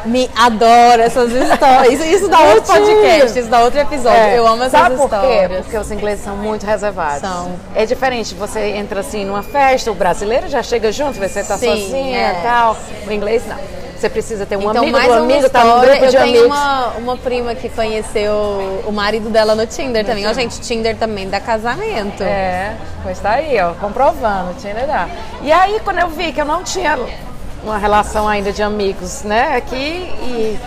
Speaker 1: Me adoro essas histórias. Isso, isso dá outro podcast, isso dá outro episódio. É. Eu amo essas
Speaker 2: Sabe por
Speaker 1: histórias.
Speaker 2: Quê? Porque os ingleses são muito reservados.
Speaker 1: São.
Speaker 2: É diferente, você entra assim numa festa, o brasileiro já chega junto, você tá Sim, sozinha e é. tal. O inglês não. Você precisa ter um
Speaker 1: então,
Speaker 2: amigo
Speaker 1: mais
Speaker 2: do amigo,
Speaker 1: história, tá no grupo eu de tenho Uma, uma prima que conheceu o marido dela no Tinder também. Ó, oh, gente, Tinder também dá casamento.
Speaker 2: É, pois tá aí, ó, comprovando, Tinder dá. E aí, quando eu vi que eu não tinha uma relação ainda de amigos, né, aqui e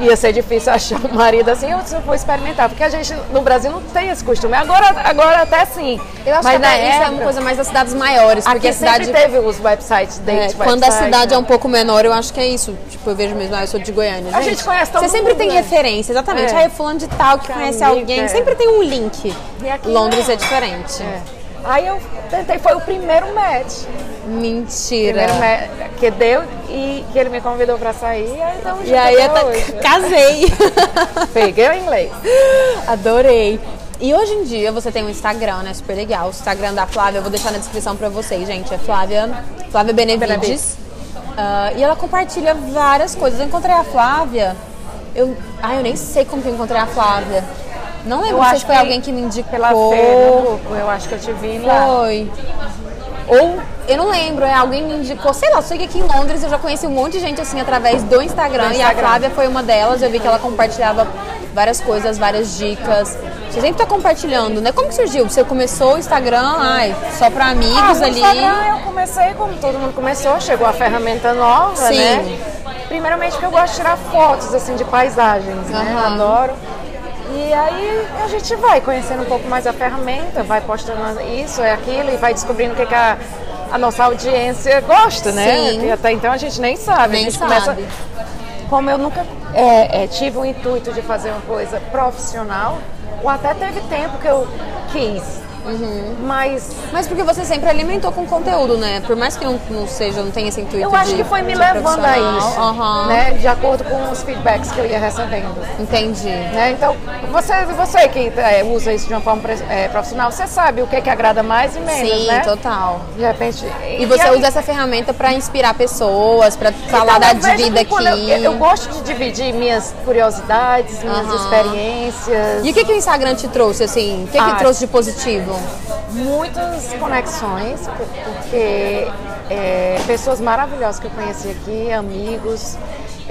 Speaker 2: ia ser difícil achar um marido assim, eu vou experimentar, porque a gente no Brasil não tem esse costume. Agora, agora até sim.
Speaker 1: Eu acho
Speaker 2: mas
Speaker 1: que até isso é uma coisa mais das cidades maiores, porque a cidade
Speaker 2: teve os websites date,
Speaker 1: é, Quando a cidade né? é um pouco menor, eu acho que é isso. Tipo, eu vejo mesmo, ah, eu sou de Goiânia. Gente,
Speaker 2: a gente conhece todo
Speaker 1: Você sempre tem né? referência, exatamente. É. Aí fulano de tal que, que conhece amiga, alguém, sempre tem um link. Londres é, é diferente. É.
Speaker 2: Aí eu tentei, foi o primeiro match.
Speaker 1: Mentira.
Speaker 2: que deu e que ele me convidou pra sair. Então
Speaker 1: e aí eu hoje. casei.
Speaker 2: Peguei o inglês.
Speaker 1: Adorei. E hoje em dia você tem um Instagram, né? Super legal. O Instagram da Flávia, eu vou deixar na descrição pra vocês, gente. É Flávia, Flávia Benevides. Benevides. Uh, e ela compartilha várias coisas. Eu encontrei a Flávia. Eu, ah, eu nem sei como que eu encontrei a Flávia. Não lembro eu se foi alguém que me indicou.
Speaker 2: Pela feira, eu acho que eu te vi lá.
Speaker 1: Foi. Ou, eu não lembro, é, alguém me indicou, sei lá, eu sei que aqui em Londres eu já conheci um monte de gente assim através do Instagram, do Instagram. e a Flávia foi uma delas. Eu vi que ela compartilhava várias coisas, várias dicas. Você sempre tá compartilhando, né? Como que surgiu? Você começou o Instagram, ai, só para amigos
Speaker 2: ah,
Speaker 1: ali?
Speaker 2: Instagram eu comecei como todo mundo começou, chegou a ferramenta nova, Sim. né? Primeiramente porque eu gosto de tirar fotos assim de paisagens, né? Adoro. E aí a gente vai conhecendo um pouco mais a ferramenta, vai postando isso, é aquilo, e vai descobrindo o que, que a, a nossa audiência gosta, né?
Speaker 1: Sim.
Speaker 2: E até então a gente nem sabe.
Speaker 1: Nem
Speaker 2: a gente
Speaker 1: sabe. começa.
Speaker 2: Como eu nunca é, é, tive o intuito de fazer uma coisa profissional, ou até teve tempo que eu quis
Speaker 1: Uhum.
Speaker 2: Mas.
Speaker 1: Mas porque você sempre alimentou com conteúdo, né? Por mais que não, não seja, não tenha esse intuito.
Speaker 2: Eu acho
Speaker 1: de,
Speaker 2: que foi me levando a isso.
Speaker 1: Uhum.
Speaker 2: Né? De acordo com os feedbacks que eu ia recebendo.
Speaker 1: Entendi.
Speaker 2: Né? Então, você, você que é, usa isso de uma forma é, profissional, você sabe o que, é que agrada mais e menos.
Speaker 1: Sim,
Speaker 2: né?
Speaker 1: total.
Speaker 2: De repente.
Speaker 1: E, e você aí, usa essa ferramenta para inspirar pessoas, para falar da vida aqui.
Speaker 2: Eu, eu, gosto de dividir minhas curiosidades, minhas uhum. experiências.
Speaker 1: E o que, que o Instagram te trouxe, assim? O que, que ah, trouxe de positivo?
Speaker 2: Muitas conexões, porque é, pessoas maravilhosas que eu conheci aqui, amigos,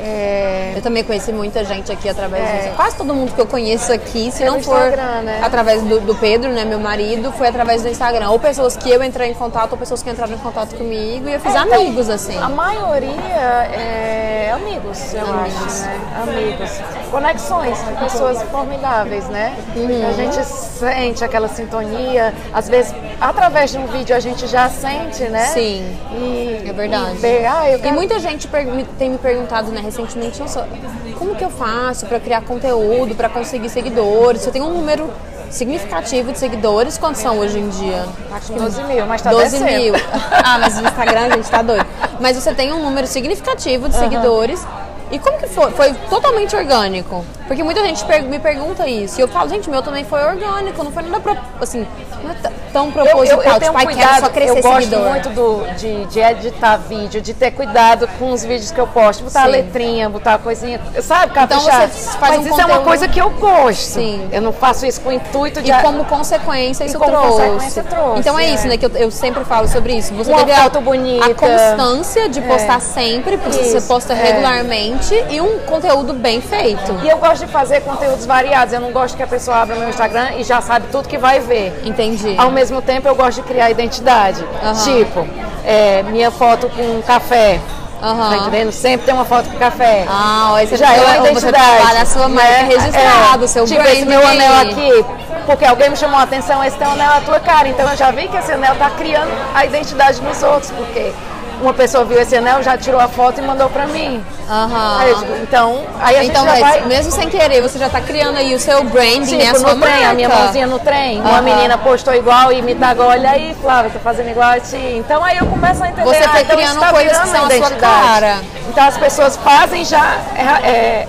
Speaker 1: é... Eu também conheci muita gente aqui através é... disso. Quase todo mundo que eu conheço aqui, se
Speaker 2: é
Speaker 1: não for
Speaker 2: né?
Speaker 1: através do, do, Pedro, né, meu marido, foi através do Instagram. Ou pessoas que eu entrei em contato, ou pessoas que entraram em contato comigo e eu fiz é, então, amigos, assim.
Speaker 2: A maioria é amigos, eu amigos. acho, né? Amigos. Conexões, pessoas formidáveis, né? Uhum. A gente sente aquela sintonia, às vezes através de um vídeo a gente já sente, né?
Speaker 1: Sim.
Speaker 2: E,
Speaker 1: é verdade.
Speaker 2: E, ah, quero...
Speaker 1: e muita gente tem me perguntado, né, recentemente, nossa, como que eu faço para criar conteúdo, para conseguir seguidores? Eu tenho um número significativo de seguidores. Quantos são hoje em dia?
Speaker 2: Acho que 12 mil, mas tá
Speaker 1: 12
Speaker 2: descendo.
Speaker 1: mil. Ah, mas no Instagram a gente tá doido. Mas você tem um número significativo de uhum. E como que foi? Foi totalmente orgânico. Porque muita gente me pergunta isso. E eu falo, gente, meu também foi orgânico, não foi nada pro, assim, tão proposital. Eu, eu, eu
Speaker 2: tipo,
Speaker 1: cuidado, só crescer
Speaker 2: Eu gosto
Speaker 1: seguidor.
Speaker 2: muito do, de, de, editar vídeo, de ter cuidado com os vídeos que eu posto, botar Sim. a letrinha, botar a coisinha, sabe, caprichar.
Speaker 1: Então você faz
Speaker 2: Mas
Speaker 1: um
Speaker 2: isso
Speaker 1: conteúdo...
Speaker 2: é uma coisa que eu gosto.
Speaker 1: Sim.
Speaker 2: Eu não faço isso com o intuito de...
Speaker 1: E como consequência isso
Speaker 2: como
Speaker 1: trouxe.
Speaker 2: Consequência trouxe.
Speaker 1: Então é, é, isso, né, que eu, eu, sempre falo sobre isso. Você
Speaker 2: uma
Speaker 1: teve
Speaker 2: foto bonita.
Speaker 1: a constância de postar é. sempre, porque isso. você posta
Speaker 2: é.
Speaker 1: regularmente e um conteúdo bem feito.
Speaker 2: E eu gosto de fazer conteúdos variados. Eu não gosto que a pessoa abra meu Instagram e já sabe tudo que vai ver.
Speaker 1: Entendi.
Speaker 2: Ao mesmo tempo, eu gosto de criar identidade. Uhum. Tipo, é, minha foto com café.
Speaker 1: Uhum.
Speaker 2: Tá entendendo? Sempre tem uma foto com café.
Speaker 1: Ah, aí você
Speaker 2: já é uma identidade.
Speaker 1: a sua marca é, registrada,
Speaker 2: é,
Speaker 1: seu
Speaker 2: tipo
Speaker 1: brand
Speaker 2: esse meu anel aqui, porque alguém me chamou a atenção, esse teu anel é a tua cara. Então eu já vi que esse anel tá criando a identidade nos outros, porque uma pessoa viu esse anel, já tirou a foto e mandou pra mim. Aí digo, então, aí a
Speaker 1: Então,
Speaker 2: gente já vai...
Speaker 1: mesmo sem querer, você já tá criando aí o seu branding, né? A
Speaker 2: Tipo,
Speaker 1: sua
Speaker 2: no trem,
Speaker 1: marca.
Speaker 2: a minha mãozinha no trem. Uma
Speaker 1: Aham.
Speaker 2: menina postou igual e me tagou, olha aí, Flávia, tô fazendo igual a ti. Então aí eu começo a entender.
Speaker 1: Você
Speaker 2: ah,
Speaker 1: foi
Speaker 2: então
Speaker 1: criando
Speaker 2: tá
Speaker 1: coisas que são a sua cara.
Speaker 2: Então as pessoas fazem já. É, é,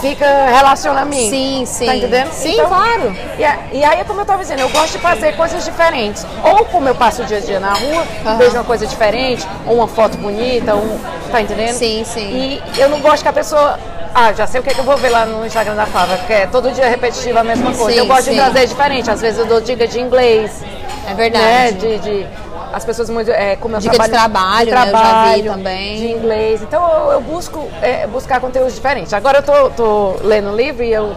Speaker 2: fica, relaciona a mim.
Speaker 1: Sim, sim.
Speaker 2: Tá entendendo?
Speaker 1: Sim,
Speaker 2: Então,
Speaker 1: claro.
Speaker 2: E, e aí, como eu estava dizendo, eu gosto de fazer coisas diferentes. Ou como eu passo o dia a dia na rua,
Speaker 1: Aham.
Speaker 2: vejo uma coisa diferente, ou uma foto bonita, um, tá entendendo?
Speaker 1: Sim, sim.
Speaker 2: E eu não gosto que a pessoa. Ah, já sei o que, é que eu vou ver lá no Instagram da Flávia, que é todo dia repetitivo a mesma coisa.
Speaker 1: Sim,
Speaker 2: eu gosto
Speaker 1: sim.
Speaker 2: de trazer diferente. Às vezes eu dou dica de inglês.
Speaker 1: É verdade.
Speaker 2: Né? De, de- as pessoas muito. É, como eu
Speaker 1: Dica de
Speaker 2: trabalho,
Speaker 1: trabalho, né? Eu já vi também.
Speaker 2: De inglês. Então eu, eu busco é, buscar conteúdos diferentes. Agora eu tô, tô lendo um livro e eu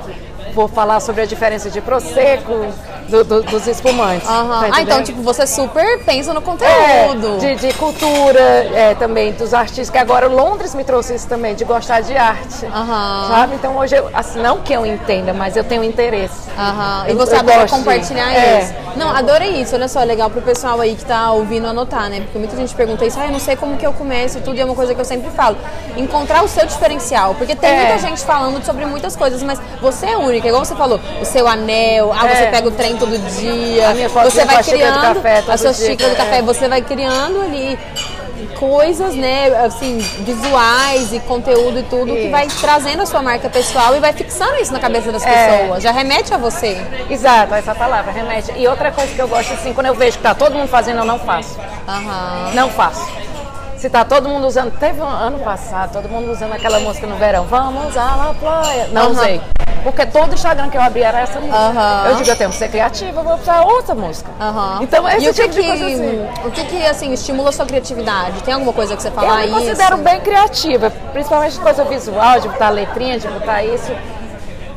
Speaker 2: vou falar sobre a diferença de prosecco do- do- dos espumantes.
Speaker 1: Aham.
Speaker 2: Tá
Speaker 1: ah, então, tipo, você super pensa no
Speaker 2: É,
Speaker 1: conteúdo.
Speaker 2: de, de cultura, é, também dos artistas, que agora Londres me trouxe isso também, de gostar de arte.
Speaker 1: Aham.
Speaker 2: Sabe? Então hoje, eu, assim, não que eu entenda, mas eu tenho interesse.
Speaker 1: Aham. E você
Speaker 2: eu
Speaker 1: adora
Speaker 2: gosto
Speaker 1: compartilhar
Speaker 2: é.
Speaker 1: isso. Não, adorei isso. Olha só, é legal pro pessoal aí que tá ouvindo anotar, né? Porque muita gente pergunta isso, ah, eu não sei como que eu começo tudo, e é uma coisa que eu sempre falo. Encontrar o seu diferencial. Porque tem
Speaker 2: É.
Speaker 1: muita gente falando sobre muitas coisas, mas você é única, igual você falou, o seu anel, ah,
Speaker 2: É.
Speaker 1: você pega o trem todo dia,
Speaker 2: A minha
Speaker 1: você vai criando
Speaker 2: café
Speaker 1: a sua
Speaker 2: dia,
Speaker 1: xícara de
Speaker 2: é.
Speaker 1: café, você vai criando ali coisas, né, assim, visuais e conteúdo e tudo que
Speaker 2: Isso.
Speaker 1: vai trazendo a sua marca pessoal e vai fixando isso na cabeça das
Speaker 2: É.
Speaker 1: pessoas. Já remete a você.
Speaker 2: Exato, essa palavra, remete. E outra coisa que eu gosto, assim, quando eu vejo que tá todo mundo fazendo, eu não faço.
Speaker 1: Aham.
Speaker 2: Não faço. Se tá todo mundo usando, teve um ano passado, todo mundo usando aquela música no verão, vamos na praia. Não
Speaker 1: Aham.
Speaker 2: usei. Porque todo Instagram que eu abri era essa música.
Speaker 1: Aham.
Speaker 2: Eu digo, eu tenho que ser criativa, eu vou usar outra música.
Speaker 1: Aham.
Speaker 2: Então, esse
Speaker 1: e o que
Speaker 2: tipo de
Speaker 1: que,
Speaker 2: coisa assim.
Speaker 1: o que que, assim, estimula a sua criatividade? Tem alguma coisa que você fala
Speaker 2: Eu
Speaker 1: ah,
Speaker 2: me
Speaker 1: isso?
Speaker 2: considero bem criativa, principalmente coisa visual, de botar letrinha, de botar isso.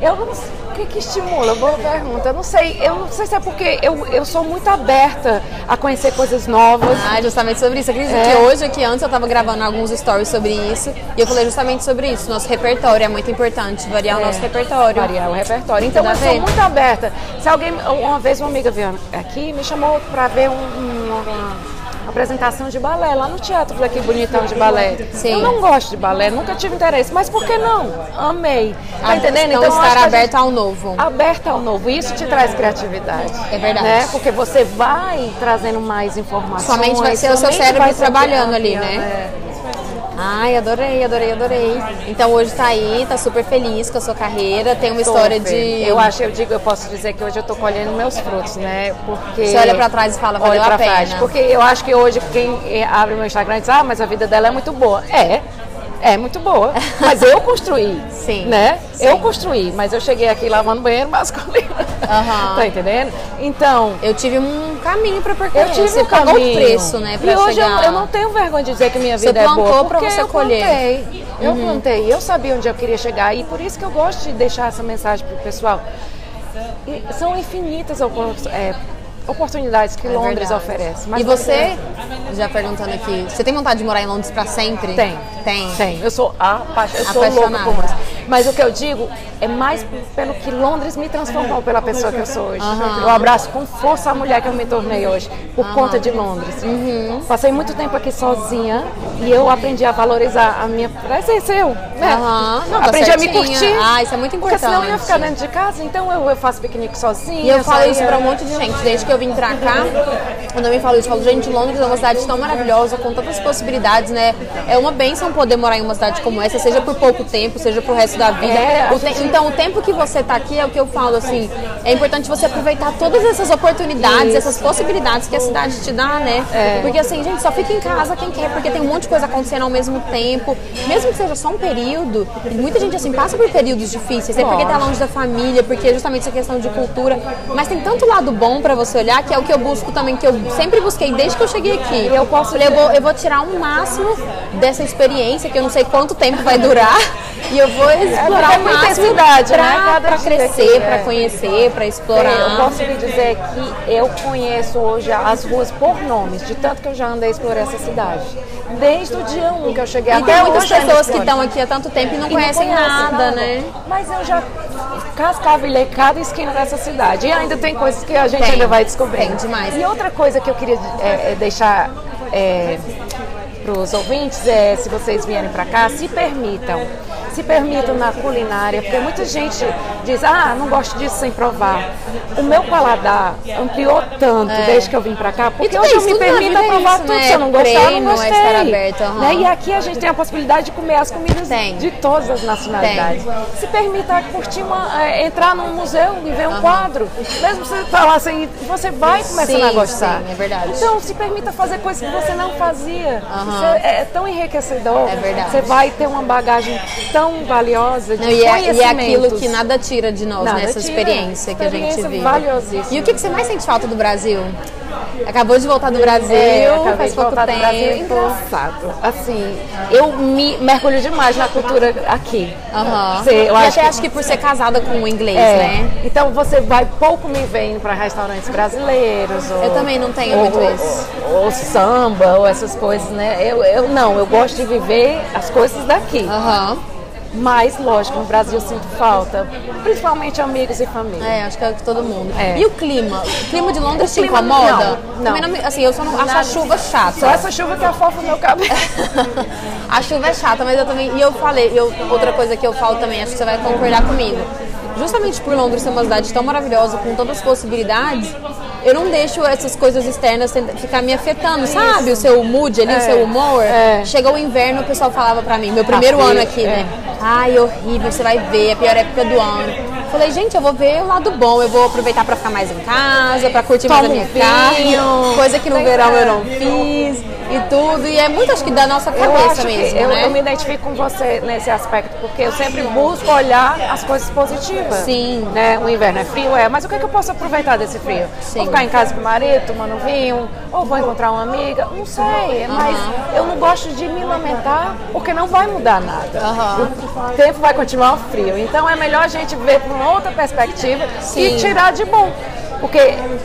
Speaker 2: Eu não sei que, que estimula, boa pergunta. Eu não sei, eu não sei se é porque eu, eu sou muito aberta a conhecer coisas novas.
Speaker 1: Ah, justamente sobre isso. Acredito
Speaker 2: É.
Speaker 1: que hoje, aqui antes, eu tava gravando alguns stories sobre isso. E eu falei justamente sobre isso. Nosso repertório é muito importante, variar o nosso repertório.
Speaker 2: Variar o repertório. Então
Speaker 1: a
Speaker 2: eu sou
Speaker 1: ver.
Speaker 2: muito aberta. Se alguém, uma vez uma amiga veio aqui me chamou para ver um- um- uma apresentação de balé lá no teatro daqui bonitão de balé.
Speaker 1: Sim.
Speaker 2: Eu não gosto de balé, nunca tive interesse, mas por que não? Amei. Tá
Speaker 1: Ah,
Speaker 2: entendendo?
Speaker 1: Então,
Speaker 2: acho
Speaker 1: estar aberta ao novo.
Speaker 2: aberta ao novo. Isso te traz criatividade.
Speaker 1: É verdade.
Speaker 2: Né? Porque você vai trazendo mais informações.
Speaker 1: Sua mente vai ser o seu cérebro trabalhando ali, né?
Speaker 2: é.
Speaker 1: Ai, adorei, adorei, adorei. Então hoje tá aí, tá super feliz com a sua carreira. Tem uma
Speaker 2: Tô,
Speaker 1: história
Speaker 2: Fê.
Speaker 1: de.
Speaker 2: Eu acho, eu digo, eu posso dizer que hoje eu tô colhendo meus frutos, né? Porque.
Speaker 1: Você olha pra trás e fala, valeu
Speaker 2: Olha
Speaker 1: a
Speaker 2: pra
Speaker 1: pena.
Speaker 2: trás. Porque eu acho que hoje quem abre o meu Instagram diz, ah, mas a vida dela é muito boa. É. É muito boa. Mas eu construí.
Speaker 1: Sim,
Speaker 2: Né?
Speaker 1: sim.
Speaker 2: Eu construí, mas eu cheguei aqui lavando banheiro masculino.
Speaker 1: Aham.
Speaker 2: Tá entendendo? Então,
Speaker 1: Eu tive um caminho pra percorrer.
Speaker 2: eu tive
Speaker 1: você
Speaker 2: um
Speaker 1: pagou
Speaker 2: caminho.
Speaker 1: o preço, né, pra
Speaker 2: e hoje eu,
Speaker 1: chegar.
Speaker 2: eu não tenho vergonha de dizer que minha
Speaker 1: Você
Speaker 2: vida é boa.
Speaker 1: plantou pra
Speaker 2: porque
Speaker 1: você
Speaker 2: eu
Speaker 1: colher. Uhum.
Speaker 2: Plantei. Eu plantei, eu sabia onde eu queria chegar e por isso que eu gosto de deixar essa mensagem pro pessoal. E são infinitas é, oportunidades que
Speaker 1: É
Speaker 2: Londres
Speaker 1: verdade.
Speaker 2: oferece. mas
Speaker 1: E você, já perguntando aqui, você tem vontade de morar em Londres pra sempre?
Speaker 2: Tem.
Speaker 1: Tem.
Speaker 2: Tem. Eu sou apa- eu sou louca
Speaker 1: Apaixonada.
Speaker 2: por Londres. Mas o que eu digo é mais pelo que Londres me transformou pela pessoa que eu sou hoje.
Speaker 1: Aham.
Speaker 2: Eu abraço com força a mulher que eu me tornei hoje, por conta de Londres.
Speaker 1: Uhum.
Speaker 2: Passei muito tempo aqui sozinha e eu aprendi a valorizar a minha presença, eu. Né?
Speaker 1: Não, tá
Speaker 2: aprendi a me curtir.
Speaker 1: Ah, isso é muito
Speaker 2: Porque senão eu ia
Speaker 1: importante.
Speaker 2: ficar dentro de casa, então eu, eu faço piquenique sozinha.
Speaker 1: E eu falo isso pra um monte de gente, desde que eu vim pra cá, quando eu me falo isso, eu falo, gente, Londres é uma cidade tão maravilhosa, com tantas possibilidades, né? É uma benção poder morar em uma cidade como essa, seja por pouco tempo, seja pro resto da vida.
Speaker 2: É,
Speaker 1: O te- Então, o tempo que você tá aqui é o que eu falo, assim, é importante você aproveitar todas essas oportunidades,
Speaker 2: Isso.
Speaker 1: essas possibilidades que a cidade te dá, né?
Speaker 2: É.
Speaker 1: Porque assim, gente, só fica em casa quem quer, porque tem um monte de coisa acontecendo ao mesmo tempo. Mesmo que seja só um período, muita gente assim passa por períodos difíceis, é porque tá longe da família, porque é justamente essa questão de cultura. Mas tem tanto lado bom pra você olhar, que é o que eu busco também, que eu sempre busquei desde que eu cheguei aqui.
Speaker 2: Eu posso
Speaker 1: eu vou, eu vou tirar o máximo dessa experiência, que eu não sei quanto tempo vai durar, e eu vou explorar
Speaker 2: porque é muita cidade,
Speaker 1: pra,
Speaker 2: né?
Speaker 1: Pra
Speaker 2: dia
Speaker 1: crescer,
Speaker 2: aqui,
Speaker 1: pra
Speaker 2: é.
Speaker 1: conhecer, pra explorar.
Speaker 2: Eu posso lhe dizer que eu conheço hoje as ruas por nomes, de tanto que eu já andei e explorei essa cidade. Desde o dia 1 que eu cheguei
Speaker 1: E
Speaker 2: até
Speaker 1: tem muitas pessoas que estão aqui há tanto tempo e não
Speaker 2: E não
Speaker 1: conhecem
Speaker 2: conhece
Speaker 1: nada, né?
Speaker 2: Mas eu já cascavilhei cada esquina dessa cidade. E ainda tem coisas que a gente
Speaker 1: Tem,
Speaker 2: ainda vai descobrir.
Speaker 1: tem demais.
Speaker 2: E outra coisa que eu queria é, é deixar é, os ouvintes é, se vocês vierem para cá, se permitam. Se permitam na culinária, porque muita gente diz, ah, não gosto disso sem provar. O meu paladar ampliou tanto
Speaker 1: É.
Speaker 2: desde que eu vim para cá, porque hoje
Speaker 1: é
Speaker 2: eu me permito
Speaker 1: é
Speaker 2: provar
Speaker 1: isso,
Speaker 2: tudo.
Speaker 1: né?
Speaker 2: Se eu não gostar, eu não
Speaker 1: é
Speaker 2: gostei.
Speaker 1: estar aberto, aham.
Speaker 2: Né? E aqui a gente tem a possibilidade de comer as comidas
Speaker 1: Tem.
Speaker 2: de todas as nacionalidades. Se permita curtir uma, é, entrar num museu e ver um quadro. Mesmo você falar assim, você vai começando
Speaker 1: Sim,
Speaker 2: a gostar.
Speaker 1: sim, é verdade.
Speaker 2: Então se permita fazer coisas que você não fazia. É, é tão enriquecedor.
Speaker 1: É verdade.
Speaker 2: Você vai ter uma bagagem tão valiosa de
Speaker 1: Não, e, é, e é aquilo que nada tira de nós,
Speaker 2: Nada
Speaker 1: nessa
Speaker 2: tira.
Speaker 1: experiência que a gente vive.
Speaker 2: valiosíssima.
Speaker 1: E o que, que você mais sente falta do Brasil? Acabou de voltar do Brasil,
Speaker 2: É,
Speaker 1: faz pouco
Speaker 2: Brasil.
Speaker 1: tempo.
Speaker 2: Engraçado. Assim, eu me mergulho demais na cultura aqui.
Speaker 1: Aham.
Speaker 2: Você- eu
Speaker 1: e
Speaker 2: acho
Speaker 1: até
Speaker 2: que-
Speaker 1: acho que por ser casada com um inglês,
Speaker 2: É,
Speaker 1: né?
Speaker 2: Então você vai pouco me vendo para restaurantes brasileiros. Ou,
Speaker 1: Eu também não tenho
Speaker 2: ou,
Speaker 1: muito
Speaker 2: ou-
Speaker 1: isso.
Speaker 2: Ou, samba, ou essas coisas, né? Eu, eu não, eu gosto de viver as coisas daqui.
Speaker 1: Aham.
Speaker 2: Mas, lógico, no Brasil eu sinto falta, principalmente amigos e família.
Speaker 1: É, acho que é que todo mundo.
Speaker 2: É.
Speaker 1: E o clima? O clima de Londres
Speaker 2: O
Speaker 1: te
Speaker 2: clima,
Speaker 1: incomoda?
Speaker 2: não, não.
Speaker 1: me- assim, eu só não acho a
Speaker 2: Nada.
Speaker 1: chuva chata.
Speaker 2: Só essa chuva que afofa o meu cabelo.
Speaker 1: a chuva é chata, mas eu também. E eu falei, eu, outra coisa que eu falo também, acho que você vai concordar comigo. Justamente por Londres ser uma cidade tão maravilhosa, com tantas possibilidades, eu não deixo essas coisas externas ficar me afetando, sabe? O seu mood ali, o seu humor.
Speaker 2: é.
Speaker 1: Chegou o inverno, o pessoal falava pra mim, meu primeiro
Speaker 2: frio,
Speaker 1: ano aqui,
Speaker 2: é.
Speaker 1: né? Ai, horrível, você vai ver, é a pior época do ano. Falei, gente, eu vou ver o lado bom, eu vou aproveitar pra ficar mais em casa, pra curtir mais a
Speaker 2: Toma
Speaker 1: minha
Speaker 2: vinho.
Speaker 1: casa, coisa que no verão eu não fiz e tudo. E é muito, acho que da nossa
Speaker 2: Eu
Speaker 1: cabeça
Speaker 2: acho
Speaker 1: mesmo,
Speaker 2: eu,
Speaker 1: né?
Speaker 2: eu me identifico com você nesse aspecto, porque eu sempre busco olhar as coisas positivas.
Speaker 1: Sim.
Speaker 2: Né? O inverno é frio, é, mas o que, é que eu posso aproveitar desse frio?
Speaker 1: Sim.
Speaker 2: Vou ficar em casa com o marido, tomando vinho, ou vou encontrar uma amiga, não sei, mas eu não gosto de me lamentar, porque não vai mudar nada.
Speaker 1: Aham.
Speaker 2: O tempo vai continuar frio, então é melhor a gente ver uma outra perspectiva
Speaker 1: Sim.
Speaker 2: e tirar de bom. Porque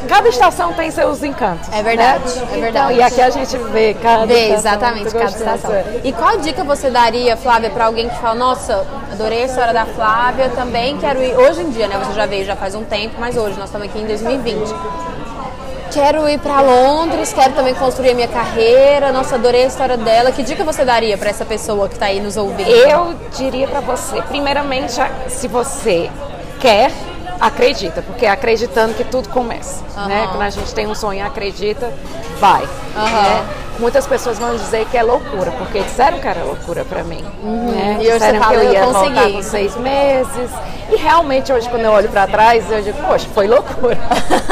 Speaker 2: cada estação tem seus encantos.
Speaker 1: É verdade,
Speaker 2: né?
Speaker 1: é verdade.
Speaker 2: Então, e aqui a gente vê cada
Speaker 1: Vê
Speaker 2: estação
Speaker 1: exatamente cada estação. E qual dica você daria, Flávia, pra alguém que fala, nossa, adorei a história da Flávia, também quero ir. Hoje em dia, né? Você já veio já faz um tempo, mas hoje nós estamos aqui em 2020. Quero ir pra Londres, quero também construir a minha carreira. Nossa, adorei a história dela. Que dica você daria pra essa pessoa que tá aí nos ouvindo?
Speaker 2: Eu diria pra você, primeiramente, se você quer, acredita, porque é acreditando que tudo começa. Né?
Speaker 1: Aham.
Speaker 2: Quando a gente tem um sonho e acredita, vai.
Speaker 1: Aham.
Speaker 2: né? Muitas pessoas vão dizer que é loucura, porque disseram que era loucura pra mim. Né?
Speaker 1: Uhum. E hoje
Speaker 2: disseram
Speaker 1: você fala,
Speaker 2: que eu
Speaker 1: "Eu
Speaker 2: ia
Speaker 1: consegui."
Speaker 2: voltar com seis meses. E realmente hoje, quando eu olho pra trás, eu digo, poxa, foi loucura.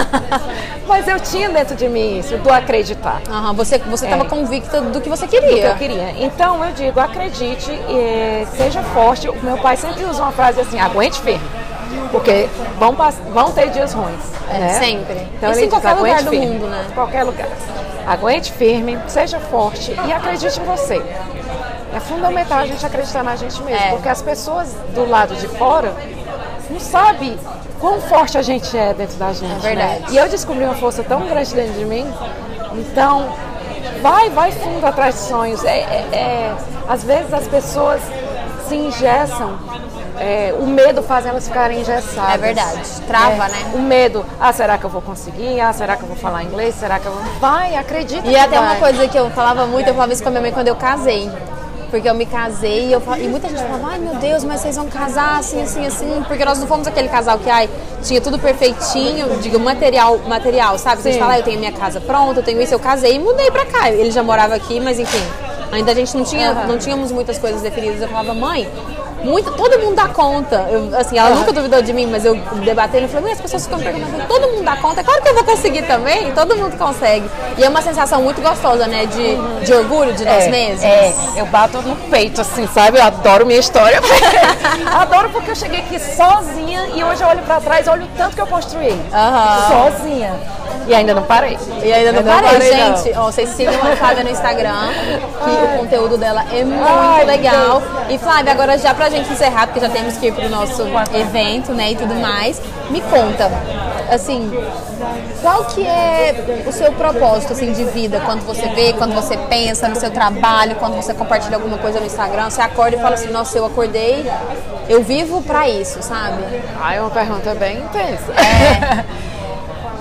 Speaker 2: Mas eu tinha dentro de mim isso, do acreditar.
Speaker 1: Aham, você você estava
Speaker 2: É.
Speaker 1: convicta do que você
Speaker 2: do que
Speaker 1: queria.
Speaker 2: eu queria. Então eu digo, acredite, eh, seja forte. O meu pai sempre usa uma frase assim, aguente firme. Porque vão, vão ter dias ruins.
Speaker 1: É,
Speaker 2: né?
Speaker 1: sempre.
Speaker 2: Então
Speaker 1: Isso
Speaker 2: ele
Speaker 1: em
Speaker 2: diz,
Speaker 1: qualquer lugar
Speaker 2: aguente
Speaker 1: do
Speaker 2: firme.
Speaker 1: mundo, né?
Speaker 2: Em qualquer lugar. Aguente firme, seja forte e acredite em você. É fundamental a gente acreditar na gente mesmo,
Speaker 1: É.
Speaker 2: porque as pessoas do lado de fora não sabem quão forte a gente é dentro da gente.
Speaker 1: É verdade.
Speaker 2: né? E eu descobri uma força tão grande dentro de mim. Então, vai, vai fundo atrás de sonhos. É, é- é- às vezes as pessoas se engessam. É, o medo faz elas ficarem engessadas.
Speaker 1: É verdade. Trava,
Speaker 2: É,
Speaker 1: né?
Speaker 2: O medo. Ah, será que eu vou conseguir? Ah, será que eu vou falar inglês? Será que eu vou. Vai, acredita.
Speaker 1: E
Speaker 2: que
Speaker 1: até uma
Speaker 2: vai.
Speaker 1: coisa que eu falava muito, eu falava isso com a minha mãe quando eu casei. Porque eu me casei e, eu, e muita gente falava, ai meu Deus, mas vocês vão casar assim, assim, assim. Porque nós não fomos aquele casal que, ai, tinha tudo perfeitinho, digo, material, material, sabe? Que a gente
Speaker 2: Sim.
Speaker 1: fala, ah, eu tenho minha casa pronta, eu tenho isso, eu casei e mudei pra cá. Ele já morava aqui, mas enfim, ainda a gente não tinha,
Speaker 2: Aham.
Speaker 1: não tínhamos muitas coisas definidas. Eu falava, mãe, muito, todo mundo dá conta. Eu, assim, ela nunca duvidou de mim, mas eu debatendo, eu falei, as pessoas ficam perguntando, todo mundo dá conta. É claro que eu vou conseguir também, todo mundo consegue. E é uma sensação muito gostosa, né? De, de orgulho de nós
Speaker 2: é,
Speaker 1: mesmos.
Speaker 2: É, eu bato no peito, assim, sabe? Eu adoro minha história. adoro porque eu cheguei aqui sozinha e hoje eu olho pra trás e olho o tanto que eu construí.
Speaker 1: Aham.
Speaker 2: Sozinha. E ainda não parei.
Speaker 1: E ainda não parei,
Speaker 2: não.
Speaker 1: gente. Ó, vocês sigam a Flávia no Instagram, que o conteúdo dela é muito
Speaker 2: Ai,
Speaker 1: legal. E Flávia, agora já pra gente encerrar, porque já temos que ir pro nosso evento, né, e tudo mais, me conta, assim, qual que é o seu propósito, assim, de vida, quando você vê, quando você pensa no seu trabalho, quando você compartilha alguma coisa no Instagram, você acorda e fala assim, nossa, eu acordei, eu vivo pra isso, sabe?
Speaker 2: Ai, é uma pergunta bem intensa.
Speaker 1: É.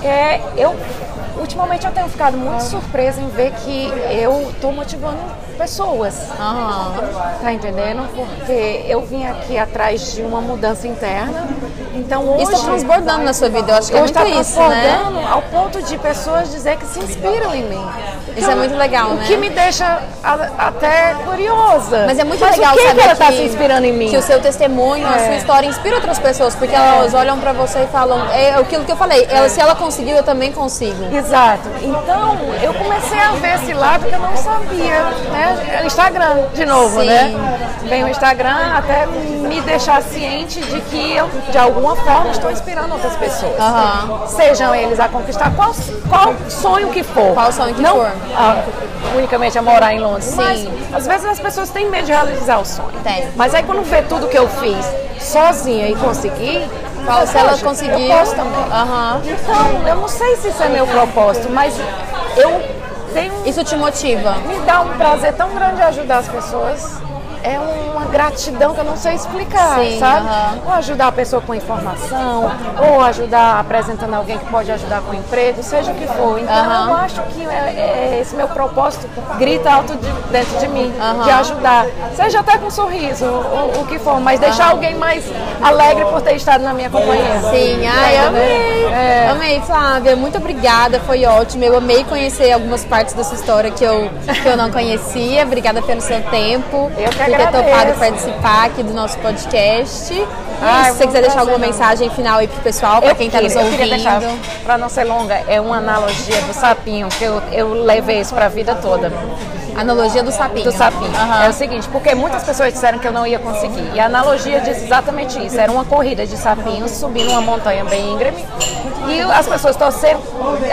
Speaker 2: É, eu ultimamente eu tenho ficado muito surpresa em ver que eu estou motivando pessoas.
Speaker 1: Aham.
Speaker 2: Tá entendendo? Porque eu vim aqui atrás de uma mudança interna. Então hoje.
Speaker 1: Isso está transbordando na sua vida, eu acho que é
Speaker 2: hoje
Speaker 1: muito
Speaker 2: está
Speaker 1: isso, né?
Speaker 2: transbordando ao ponto de pessoas dizer que se inspiram em mim.
Speaker 1: Isso é muito legal,
Speaker 2: o
Speaker 1: né?
Speaker 2: que me deixa a- até curiosa.
Speaker 1: Mas é muito
Speaker 2: Mas
Speaker 1: legal
Speaker 2: o que
Speaker 1: saber
Speaker 2: que ela está
Speaker 1: que,
Speaker 2: se inspirando em mim?
Speaker 1: que o seu testemunho, a
Speaker 2: É.
Speaker 1: sua história inspira outras pessoas, porque elas olham pra você e falam, é aquilo que eu falei, ela, se ela conseguiu, eu também consigo.
Speaker 2: Exato. Então, eu comecei a ver esse lado que eu não sabia, né? Instagram, de novo,
Speaker 1: Sim.
Speaker 2: né? Vem o Instagram até me deixar ciente de que eu, de alguma forma, estou inspirando outras pessoas. Sejam eles a conquistar qual, qual sonho que for.
Speaker 1: Qual sonho que
Speaker 2: não,
Speaker 1: for.
Speaker 2: ah, unicamente a morar em Londres.
Speaker 1: Sim.
Speaker 2: Mas, às vezes as pessoas têm medo de realizar o sonho.
Speaker 1: Tem.
Speaker 2: Mas aí quando vê tudo que eu fiz sozinha e consegui,
Speaker 1: Qual- se ela conseguiu.
Speaker 2: eu posso também.
Speaker 1: Aham.
Speaker 2: Então, eu não sei se isso é meu propósito, mas eu tenho.
Speaker 1: Isso te motiva.
Speaker 2: Me dá um prazer tão grande ajudar as pessoas. É uma gratidão que eu não sei explicar,
Speaker 1: Sim,
Speaker 2: sabe?
Speaker 1: aham.
Speaker 2: Ou ajudar a pessoa com informação, ou ajudar apresentando alguém que pode ajudar com emprego, seja o que for. Então
Speaker 1: Aham.
Speaker 2: eu acho que é, é esse meu propósito grita alto de- dentro de mim,
Speaker 1: Aham.
Speaker 2: de ajudar. Seja até com um sorriso, o, o que for, mas deixar alguém mais alegre por ter estado na minha companhia.
Speaker 1: Sim, ai,
Speaker 2: É,
Speaker 1: amei.
Speaker 2: é.
Speaker 1: Amei, Flávia. Muito obrigada, foi ótimo. Eu amei conhecer algumas partes da sua história que eu, que eu não conhecia. Obrigada pelo seu tempo,
Speaker 2: Eu que
Speaker 1: por ter topado participar aqui do nosso podcast. E
Speaker 2: Ai,
Speaker 1: se você quiser deixar alguma
Speaker 2: prazer,
Speaker 1: mensagem final aí pro pessoal, para
Speaker 2: Eu
Speaker 1: quem está nos
Speaker 2: eu queria
Speaker 1: ouvindo.
Speaker 2: deixar, pra não ser longa, é uma analogia do sapinho, que eu, eu levei isso pra vida toda.
Speaker 1: Analogia do sapinho.
Speaker 2: Do sapinho.
Speaker 1: Aham.
Speaker 2: É o seguinte, porque muitas pessoas disseram que eu não ia conseguir. E a analogia diz exatamente isso. Era uma corrida de sapinhos subindo uma montanha bem íngreme. E as pessoas torceram,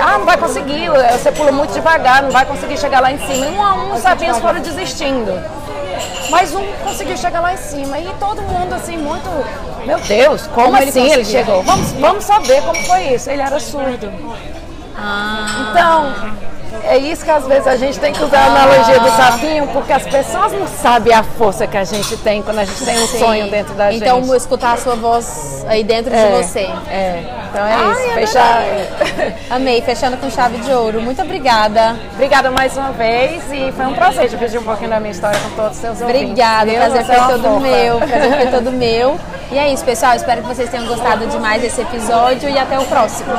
Speaker 2: ah, não vai conseguir, você pula muito devagar, não vai conseguir chegar lá em cima. E um a um os sapinhos foram desistindo. Mas um conseguiu chegar lá em cima. E todo mundo assim, muito. Meu Deus, como,
Speaker 1: Como ele
Speaker 2: assim ele,
Speaker 1: conseguiu?
Speaker 2: chegou? Vamos, vamos saber como foi isso. Ele era surdo.
Speaker 1: Ah,
Speaker 2: Então, é isso que às vezes a gente tem que usar a analogia do sapinho, porque as pessoas não sabem a força que a gente tem quando a gente tem um
Speaker 1: sim.
Speaker 2: sonho dentro da
Speaker 1: Então,
Speaker 2: gente.
Speaker 1: escutar a sua voz aí dentro
Speaker 2: É,
Speaker 1: de você.
Speaker 2: É, então é
Speaker 1: Ai,
Speaker 2: isso. Fechar.
Speaker 1: Amei, fechando com chave de ouro. Muito obrigada.
Speaker 2: Obrigada mais uma vez e foi um prazer dividir um pouquinho da minha história com todos os seus ouvintes.
Speaker 1: Obrigada,
Speaker 2: viu?
Speaker 1: prazer
Speaker 2: é
Speaker 1: foi todo meu. Prazer foi todo meu. E é isso, pessoal. Espero que vocês tenham gostado demais desse episódio e até o próximo.